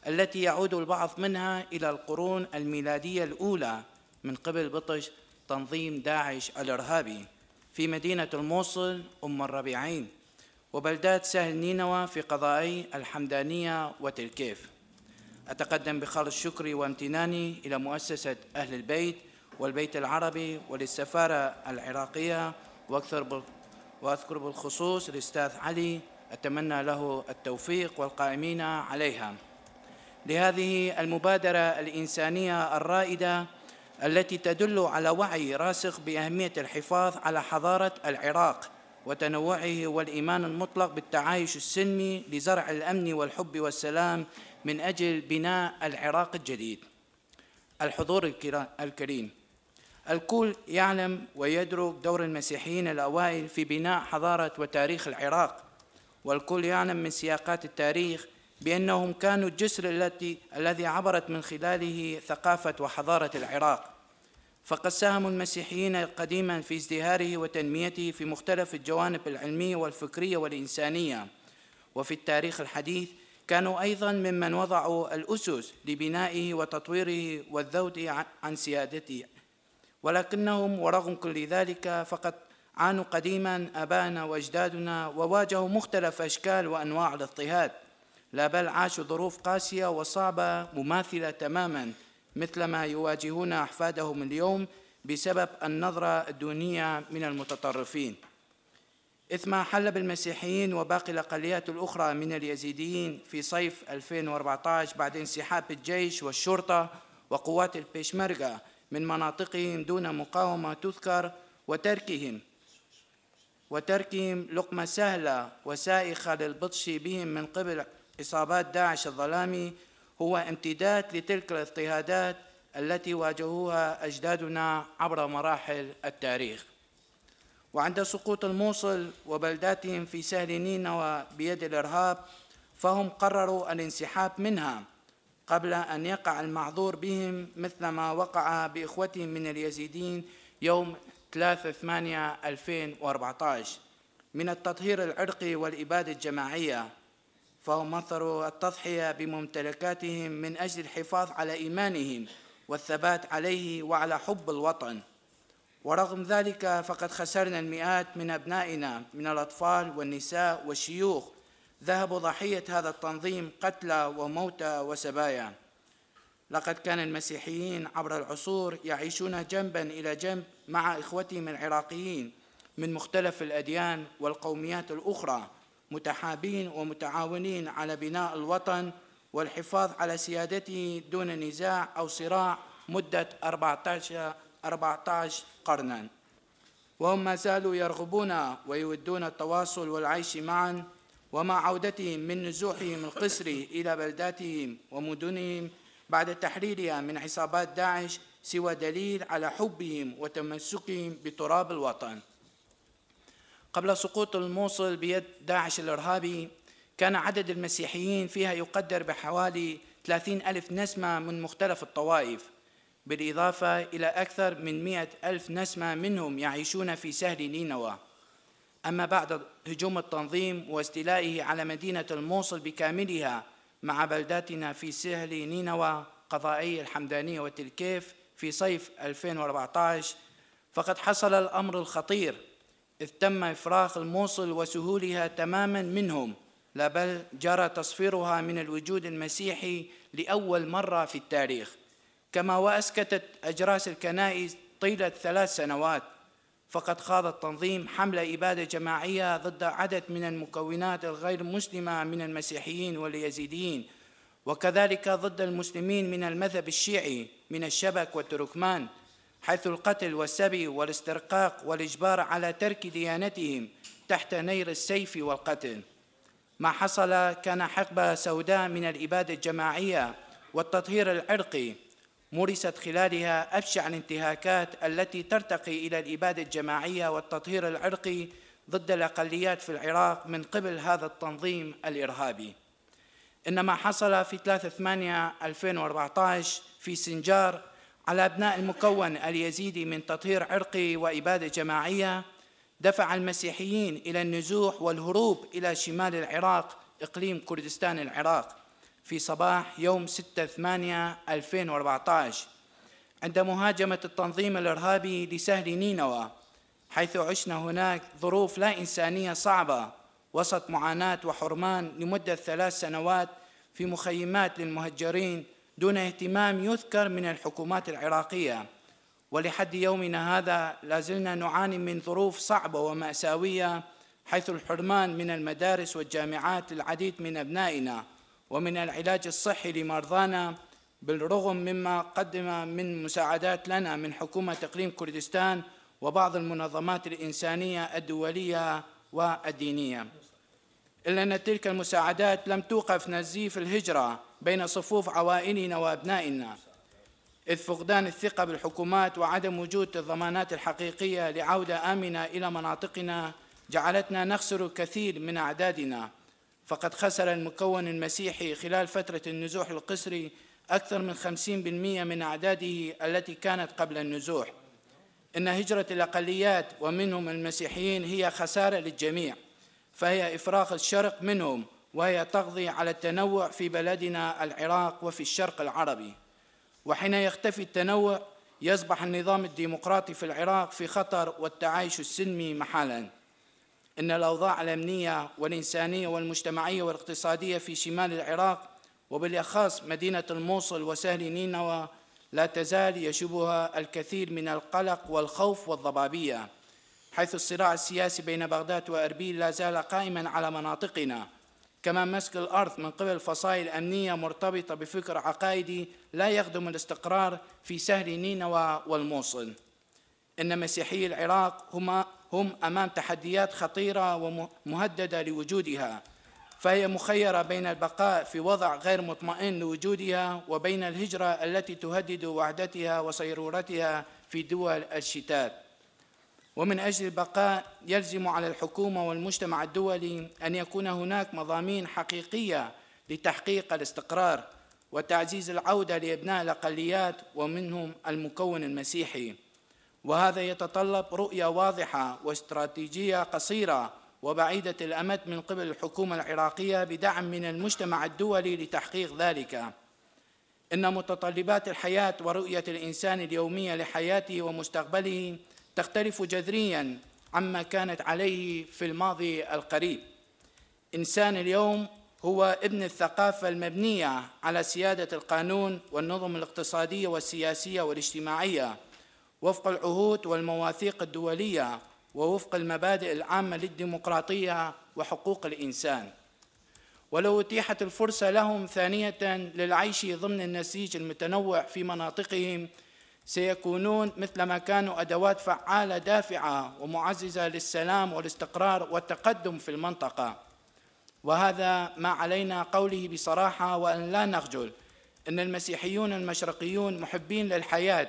التي يعود البعض منها إلى القرون الميلادية الأولى من قبل بطش تنظيم داعش الإرهابي في مدينة الموصل أم الربيعين وبلدات سهل نينوى في قضائي الحمدانية وتلكيف أتقدم بخالص شكري وامتناني إلى مؤسسة أهل البيت والبيت العربي وللسفارة العراقية وأكثر وأذكر بالخصوص الأستاذ علي أتمنى له التوفيق والقائمين عليها. لهذه المبادرة الإنسانية الرائدة التي تدل على وعي راسخ بأهمية الحفاظ على حضارة العراق وتنوعه والإيمان المطلق بالتعايش السلمي لزرع الأمن والحب والسلام من أجل بناء العراق الجديد. الحضور الكريم. الكل يعلم ويدرك دور المسيحيين الأوائل في بناء حضارة وتاريخ العراق والكل يعلم من سياقات التاريخ بأنهم كانوا الجسر التي الذي عبرت من خلاله ثقافة وحضارة العراق. فقد ساهموا المسيحيين قديما في ازدهاره وتنميته في مختلف الجوانب العلمية والفكرية والإنسانية. وفي التاريخ الحديث كانوا أيضا ممن وضعوا الأسس لبنائه وتطويره والذود عن سيادته. ولكنهم ورغم كل ذلك فقد عانوا قديما آبائنا وأجدادنا وواجهوا مختلف أشكال وأنواع الاضطهاد. لا بل عاشوا ظروف قاسية وصعبة مماثلة تماما مثل ما يواجهون أحفادهم اليوم بسبب النظرة الدونية من المتطرفين. إثم حل بالمسيحيين وباقي الأقليات الأخرى من اليزيديين في صيف 2014 بعد انسحاب الجيش والشرطة وقوات البيشمركة من مناطقهم دون مقاومة تذكر وتركهم. وتركهم لقمة سهلة وسائخة للبطش بهم من قبل إصابات داعش الظلامي هو امتداد لتلك الاضطهادات التي واجهوها أجدادنا عبر مراحل التاريخ. وعند سقوط الموصل وبلداتهم في سهل نينوى بيد الإرهاب فهم قرروا الانسحاب منها قبل أن يقع المعذور بهم مثل ما وقع بإخوتهم من اليزيدين يوم 3 8 2014 من التطهير العرقي والإبادة الجماعية فهم مثروا التضحية بممتلكاتهم من أجل الحفاظ على إيمانهم والثبات عليه وعلى حب الوطن. ورغم ذلك فقد خسرنا المئات من أبنائنا من الأطفال والنساء والشيوخ. ذهبوا ضحية هذا التنظيم قتلى وموتى وسبايا. لقد كان المسيحيين عبر العصور يعيشون جنبا إلى جنب مع إخوتهم العراقيين من مختلف الأديان والقوميات الأخرى. متحابين ومتعاونين على بناء الوطن والحفاظ على سيادته دون نزاع أو صراع مدة 14 14 قرنا. وهم ما زالوا يرغبون ويودون التواصل والعيش معا ومع عودتهم من نزوحهم القسري إلى بلداتهم ومدنهم بعد تحريرها من عصابات داعش سوى دليل على حبهم وتمسكهم بتراب الوطن. قبل سقوط الموصل بيد داعش الإرهابي كان عدد المسيحيين فيها يقدر بحوالي 30 ألف نسمة من مختلف الطوائف بالإضافة إلى أكثر من 100 ألف نسمة منهم يعيشون في سهل نينوى. أما بعد هجوم التنظيم واستيلائه على مدينة الموصل بكاملها مع بلداتنا في سهل نينوى قضائي الحمدانية والتلكيف في صيف 2014 فقد حصل الأمر الخطير إذ تم إفراغ الموصل وسهولها تماما منهم لا بل جرى تصفيرها من الوجود المسيحي لأول مرة في التاريخ. كما وأسكتت أجراس الكنائس طيلة ثلاث سنوات فقد خاض التنظيم حملة إبادة جماعية ضد عدد من المكونات الغير مسلمة من المسيحيين واليزيديين وكذلك ضد المسلمين من المذهب الشيعي من الشبك والتركمان. حيث القتل والسبي والاسترقاق والإجبار على ترك ديانتهم تحت نير السيف والقتل. ما حصل كان حقبة سوداء من الإبادة الجماعية والتطهير العرقي مورست خلالها أبشع الانتهاكات التي ترتقي إلى الإبادة الجماعية والتطهير العرقي ضد الأقليات في العراق من قبل هذا التنظيم الإرهابي. إن ما حصل في 3 8 2014 في سنجار على أبناء المكون اليزيدي من تطهير عرقي وإبادة جماعية دفع المسيحيين إلى النزوح والهروب إلى شمال العراق إقليم كردستان العراق في صباح يوم 6 8 2014 عند مهاجمة التنظيم الإرهابي لسهل نينوى حيث عشنا هناك ظروف لا إنسانية صعبة وسط معاناة وحرمان لمدة ثلاث سنوات في مخيمات للمهجرين دون اهتمام يذكر من الحكومات العراقية. ولحد يومنا هذا لازلنا نعاني من ظروف صعبة ومأساوية حيث الحرمان من المدارس والجامعات للعديد من أبنائنا ومن العلاج الصحي لمرضانا بالرغم مما قدم من مساعدات لنا من حكومة إقليم كردستان وبعض المنظمات الإنسانية الدولية والدينية. إلا أن تلك المساعدات لم توقف نزيف الهجرة بين صفوف عوائلنا وأبنائنا. إذ فقدان الثقة بالحكومات وعدم وجود الضمانات الحقيقية لعودة آمنة إلى مناطقنا جعلتنا نخسر الكثير من أعدادنا. فقد خسر المكون المسيحي خلال فترة النزوح القسري أكثر من 50% من أعداده التي كانت قبل النزوح. إن هجرة الأقليات ومنهم المسيحيين هي خسارة للجميع فهي إفراغ الشرق منهم وهي تقضي على التنوع في بلدنا العراق وفي الشرق العربي. وحين يختفي التنوع يصبح النظام الديمقراطي في العراق في خطر والتعايش السلمي محالا. إن الأوضاع الأمنية والإنسانية والمجتمعية والاقتصادية في شمال العراق وبالأخص مدينة الموصل وسهل نينوى لا تزال يشوبها الكثير من القلق والخوف والضبابية حيث الصراع السياسي بين بغداد وأربيل لا زال قائما على مناطقنا. كما مسك الأرض من قبل فصائل أمنية مرتبطة بفكر عقائدي لا يخدم الاستقرار في سهل نينوى والموصل. إن مسيحي العراق هم هم أمام تحديات خطيرة ومهددة لوجودها فهي مخيرة بين البقاء في وضع غير مطمئن لوجودها وبين الهجرة التي تهدد وحدتها وصيرورتها في دول الشتات. ومن أجل البقاء يلزم على الحكومة والمجتمع الدولي أن يكون هناك مضامين حقيقية لتحقيق الاستقرار وتعزيز العودة لأبناء الأقليات ومنهم المكون المسيحي. وهذا يتطلب رؤية واضحة واستراتيجية قصيرة وبعيدة الأمد من قبل الحكومة العراقية بدعم من المجتمع الدولي لتحقيق ذلك. إن متطلبات الحياة ورؤية الإنسان اليومية لحياته ومستقبله تختلف جذريا عما كانت عليه في الماضي القريب. إنسان اليوم هو ابن الثقافة المبنية على سيادة القانون والنظم الاقتصادية والسياسية والاجتماعية وفق العهود والمواثيق الدولية ووفق المبادئ العامة للديمقراطية وحقوق الإنسان. ولو اتيحت الفرصة لهم ثانية للعيش ضمن النسيج المتنوع في مناطقهم سيكونون مثلما كانوا أدوات فعالة دافعة ومعززة للسلام والاستقرار والتقدم في المنطقة. وهذا ما علينا قوله بصراحة وأن لا نخجل إن المسيحيون المشرقيون محبين للحياة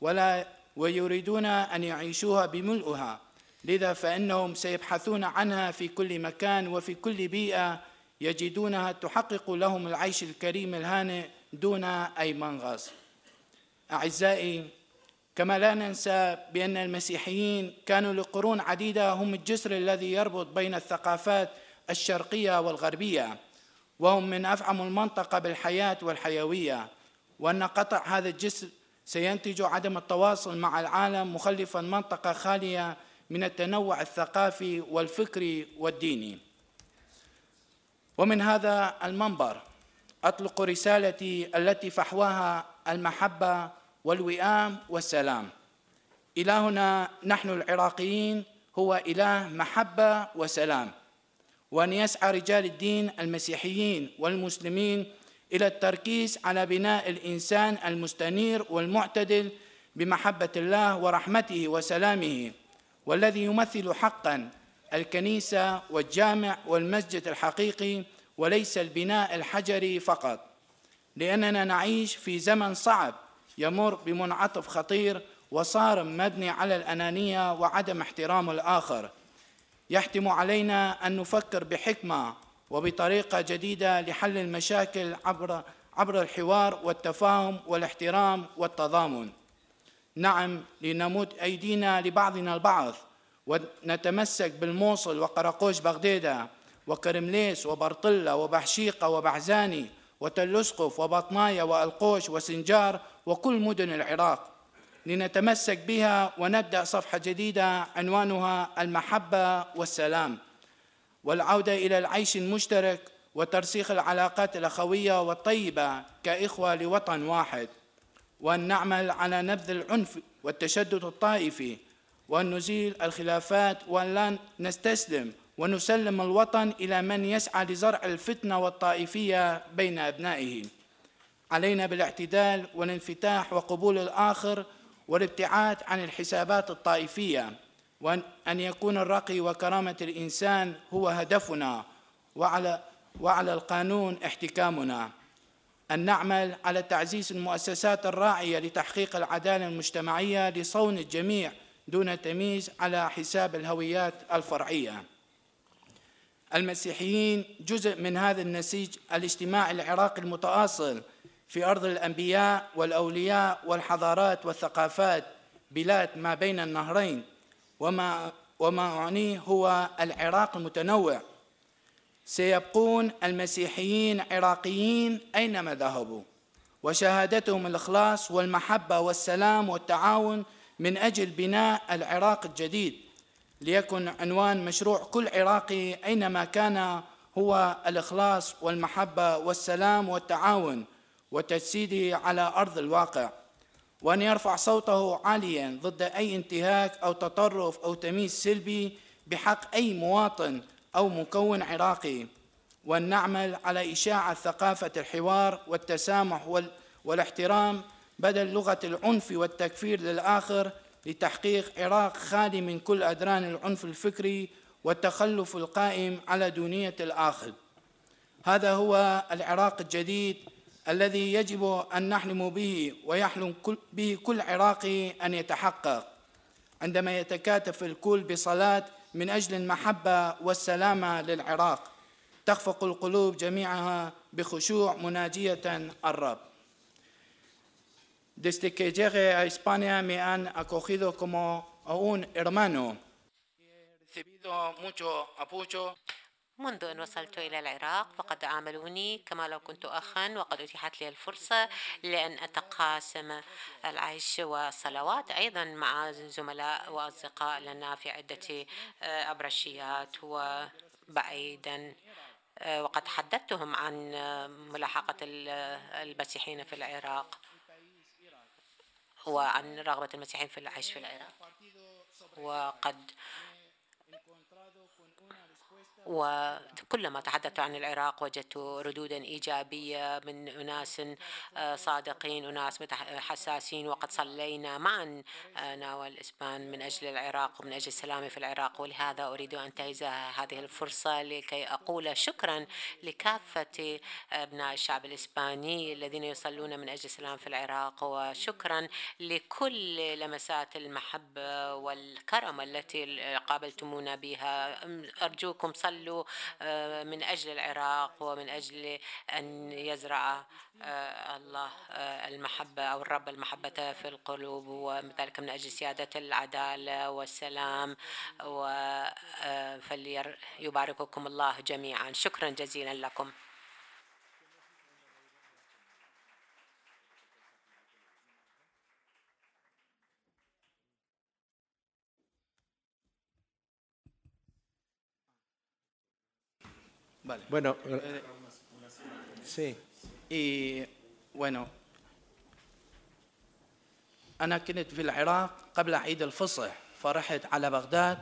ولا ويريدون أن يعيشوها بملؤها. لذا فإنهم سيبحثون عنها في كل مكان وفي كل بيئة يجدونها تحقق لهم العيش الكريم الهانئ دون أي منغص. أعزائي كما لا ننسى بأن المسيحيين كانوا لقرون عديدة هم الجسر الذي يربط بين الثقافات الشرقية والغربية وهم من أفعم المنطقة بالحياة والحيوية وأن قطع هذا الجسر سينتج عدم التواصل مع العالم مخلفا منطقة خالية من التنوع الثقافي والفكري والديني. ومن هذا المنبر أطلق رسالتي التي فحواها المحبة والوئام والسلام. إلهنا نحن العراقيين هو إله محبة وسلام. وأن يسعى رجال الدين المسيحيين والمسلمين إلى التركيز على بناء الإنسان المستنير والمعتدل بمحبة الله ورحمته وسلامه والذي يمثل حقا الكنيسة والجامع والمسجد الحقيقي وليس البناء الحجري فقط. لأننا نعيش في زمن صعب يمر بمنعطف خطير وصارم مبني على الأنانية وعدم احترام الآخر. يحتم علينا أن نفكر بحكمة وبطريقة جديدة لحل المشاكل عبر عبر الحوار والتفاهم والاحترام والتضامن. نعم لنمد أيدينا لبعضنا البعض ونتمسك بالموصل وقرقوش بغديدة وكرمليس وبرطلة وبحشيقة وبعزاني وتلسقف وبطنايا وألقوش وسنجار وكل مدن العراق لنتمسك بها ونبدأ صفحة جديدة عنوانها المحبة والسلام والعودة إلى العيش المشترك وترسيخ العلاقات الأخوية والطيبة كإخوة لوطن واحد وأن نعمل على نبذ العنف والتشدد الطائفي وأن نزيل الخلافات وأن لا نستسلم ونسلم الوطن إلى من يسعى لزرع الفتنة والطائفية بين أبنائه. علينا بالاعتدال والانفتاح وقبول الآخر والابتعاد عن الحسابات الطائفية وأن يكون الرقي وكرامة الإنسان هو هدفنا وعلى وعلى القانون احتكامنا. أن نعمل على تعزيز المؤسسات الراعية لتحقيق العدالة المجتمعية لصون الجميع دون تمييز على حساب الهويات الفرعية. المسيحيين جزء من هذا النسيج الاجتماعي العراقي المتواصل في أرض الأنبياء والأولياء والحضارات والثقافات بلاد ما بين النهرين وما وما أعنيه هو العراق المتنوع. سيبقون المسيحيين عراقيين أينما ذهبوا وشهادتهم الإخلاص والمحبة والسلام والتعاون من أجل بناء العراق الجديد. ليكن عنوان مشروع كل عراقي أينما كان هو الإخلاص والمحبة والسلام والتعاون. وتجسيده على أرض الواقع وأن يرفع صوته عاليا ضد أي انتهاك أو تطرف أو تمييز سلبي بحق أي مواطن أو مكون عراقي. وأن نعمل على إشاعة ثقافة الحوار والتسامح والاحترام بدل لغة العنف والتكفير للآخر لتحقيق عراق خالي من كل أدران العنف الفكري والتخلف القائم على دونية الآخر. هذا هو العراق الجديد الذي يجب أن نحلم به ويحلم به كل عراقي أن يتحقق عندما يتكاتف الكل بصلاة من أجل المحبة والسلامة للعراق تخفق القلوب جميعها بخشوع مناجية الرب Desde que llegué a España me han acogido como a un hermano. He recibido mucho apoyo منذ أن وصلت إلى العراق فقد عاملوني كما لو كنت أخا وقد أتيحت لي الفرصة لأن أتقاسم العيش والصلوات. أيضا مع زملاء وأصدقاء لنا في عدة أبرشيات وبعيدا وقد حدثتهم عن ملاحقة المسيحيين في العراق وعن رغبة المسيحيين في العيش في العراق. وقد وكلما تحدثت عن العراق وجدت ردودا إيجابية من أناس آه، صادقين أناس حساسين وقد صلينا معا أنا آه، والإسبان من أجل العراق ومن أجل السلام في العراق. ولهذا أريد أن أنتهز هذه الفرصة لكي أقول شكرا لكافة أبناء الشعب الإسباني الذين يصلون من أجل السلام في العراق. وشكرا لكل لمسات المحبة والكرم التي قابلتمونا بها. أرجوكم أدعوكم صلوا من أجل العراق ومن أجل أن يزرع الله المحبة أو الرب المحبة في القلوب وذلك من أجل سيادة العدالة والسلام وفليبارككم الله جميعا. شكرا جزيلا لكم. Vale. Bueno, eh, sí. Y bueno أنا كنت في العراق قبل عيد الفصح فرحت على بغداد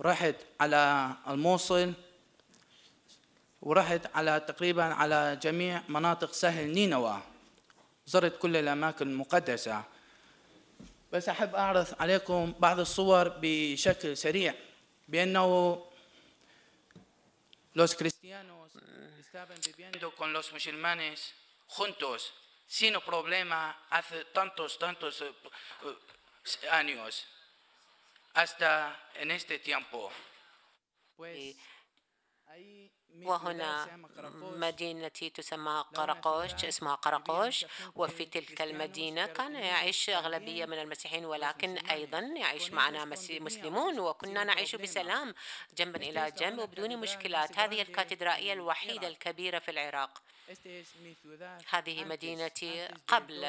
رحت على الموصل ورحت على تقريبا على جميع مناطق سهل نينوى زرت كل الأماكن المقدسة بس أحب أعرض عليكم بعض الصور بشكل سريع بأنه los cristianos estaban viviendo con los musulmanes juntos, sin problema, hace tantos, tantos años, hasta en este tiempo. Pues وهنا مدينتي تسمى قرقوش اسمها قرقوش. وفي تلك المدينة كان يعيش أغلبية من المسيحيين ولكن أيضا يعيش معنا مسلمون وكنا نعيش بسلام جنبا إلى جنب وبدون مشكلات. هذه الكاتدرائية الوحيدة الكبيرة في العراق. هذه مدينتي قبل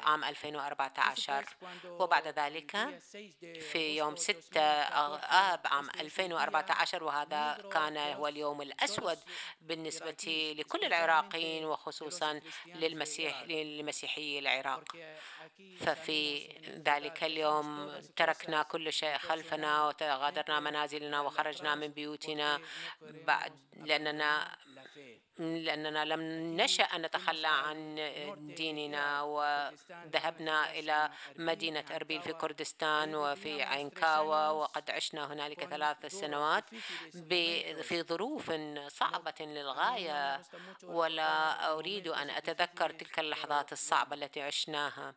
عام 2014 وبعد ذلك في يوم 6 آب عام 2014 وهذا كان هو اليوم الأسود بالنسبة لكل العراقيين وخصوصا للمسيح للمسيحي العراق. ففي ذلك اليوم تركنا كل شيء خلفنا وغادرنا منازلنا وخرجنا من بيوتنا. بعد لأننا لأننا لم نشأ أن نتخلى عن ديننا وذهبنا إلى مدينة أربيل في كردستان وفي عينكاوى وقد عشنا هنالك ثلاث سنوات في ظروف صعبة للغاية ولا أريد أن أتذكر تلك اللحظات الصعبة التي عشناها.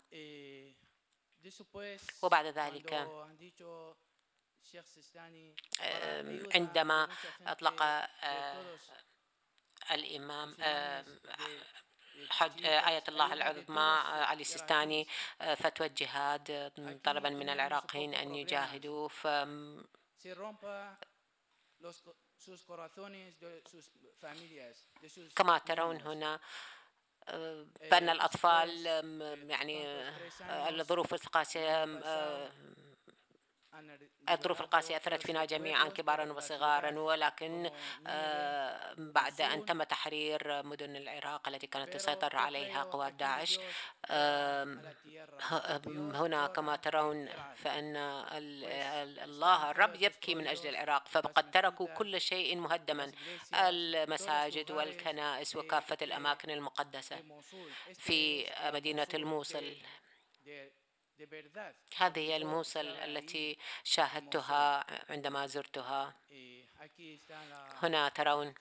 وبعد ذلك عندما أطلق الإمام حج آية الله العظمى علي السيستاني فتوى الجهاد طلبا من العراقيين أن يجاهدوا ف كما ترون هنا بأن الأطفال يعني الظروف القاسية الظروف القاسية أثرت فينا جميعا كبارا وصغارا ولكن آه، بعد أن تم تحرير مدن العراق التي كانت تسيطر عليها قوات داعش هنا كما ترون فإن الله الرب يبكي من أجل العراق فقد تركوا كل شيء مهدما المساجد والكنائس وكافة الأماكن المقدسة في مدينة الموصل. هذه هي الموصل التي شاهدتها عندما زرتها. هنا ترون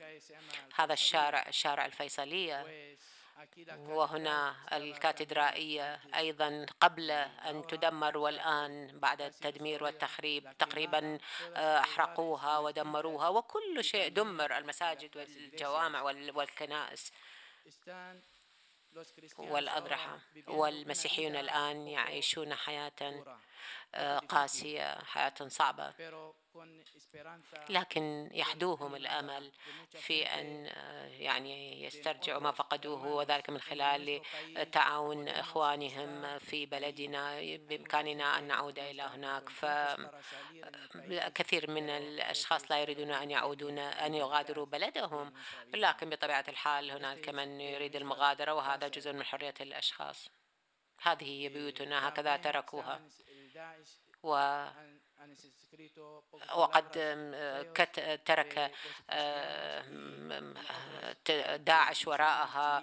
هذا الشارع شارع الفيصلية وهنا الكاتدرائية أيضا قبل أن تدمر والآن بعد التدمير والتخريب تقريبا آه، أحرقوها ودمروها وكل شيء دمر المساجد والجوامع والكنائس. والأضرحة والمسيحيون الآن يعيشون حياة قاسية حياة صعبة. لكن يحدوهم الأمل في أن يعني يسترجعوا ما فقدوه وذلك من خلال تعاون إخوانهم في بلدنا بإمكاننا أن نعود إلى هناك. فكثير من الأشخاص لا يريدون أن يعودون أن يغادروا بلدهم. لكن بطبيعة الحال هناك من يريد المغادرة وهذا جزء من حرية الأشخاص. هذه هي بيوتنا هكذا تركوها. و وقد ترك داعش وراءها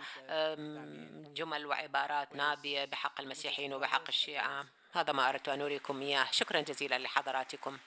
جمل وعبارات نابية بحق المسيحيين وبحق الشيعة. هذا ما أردت أن أريكم إياه. شكرا جزيلا لحضراتكم.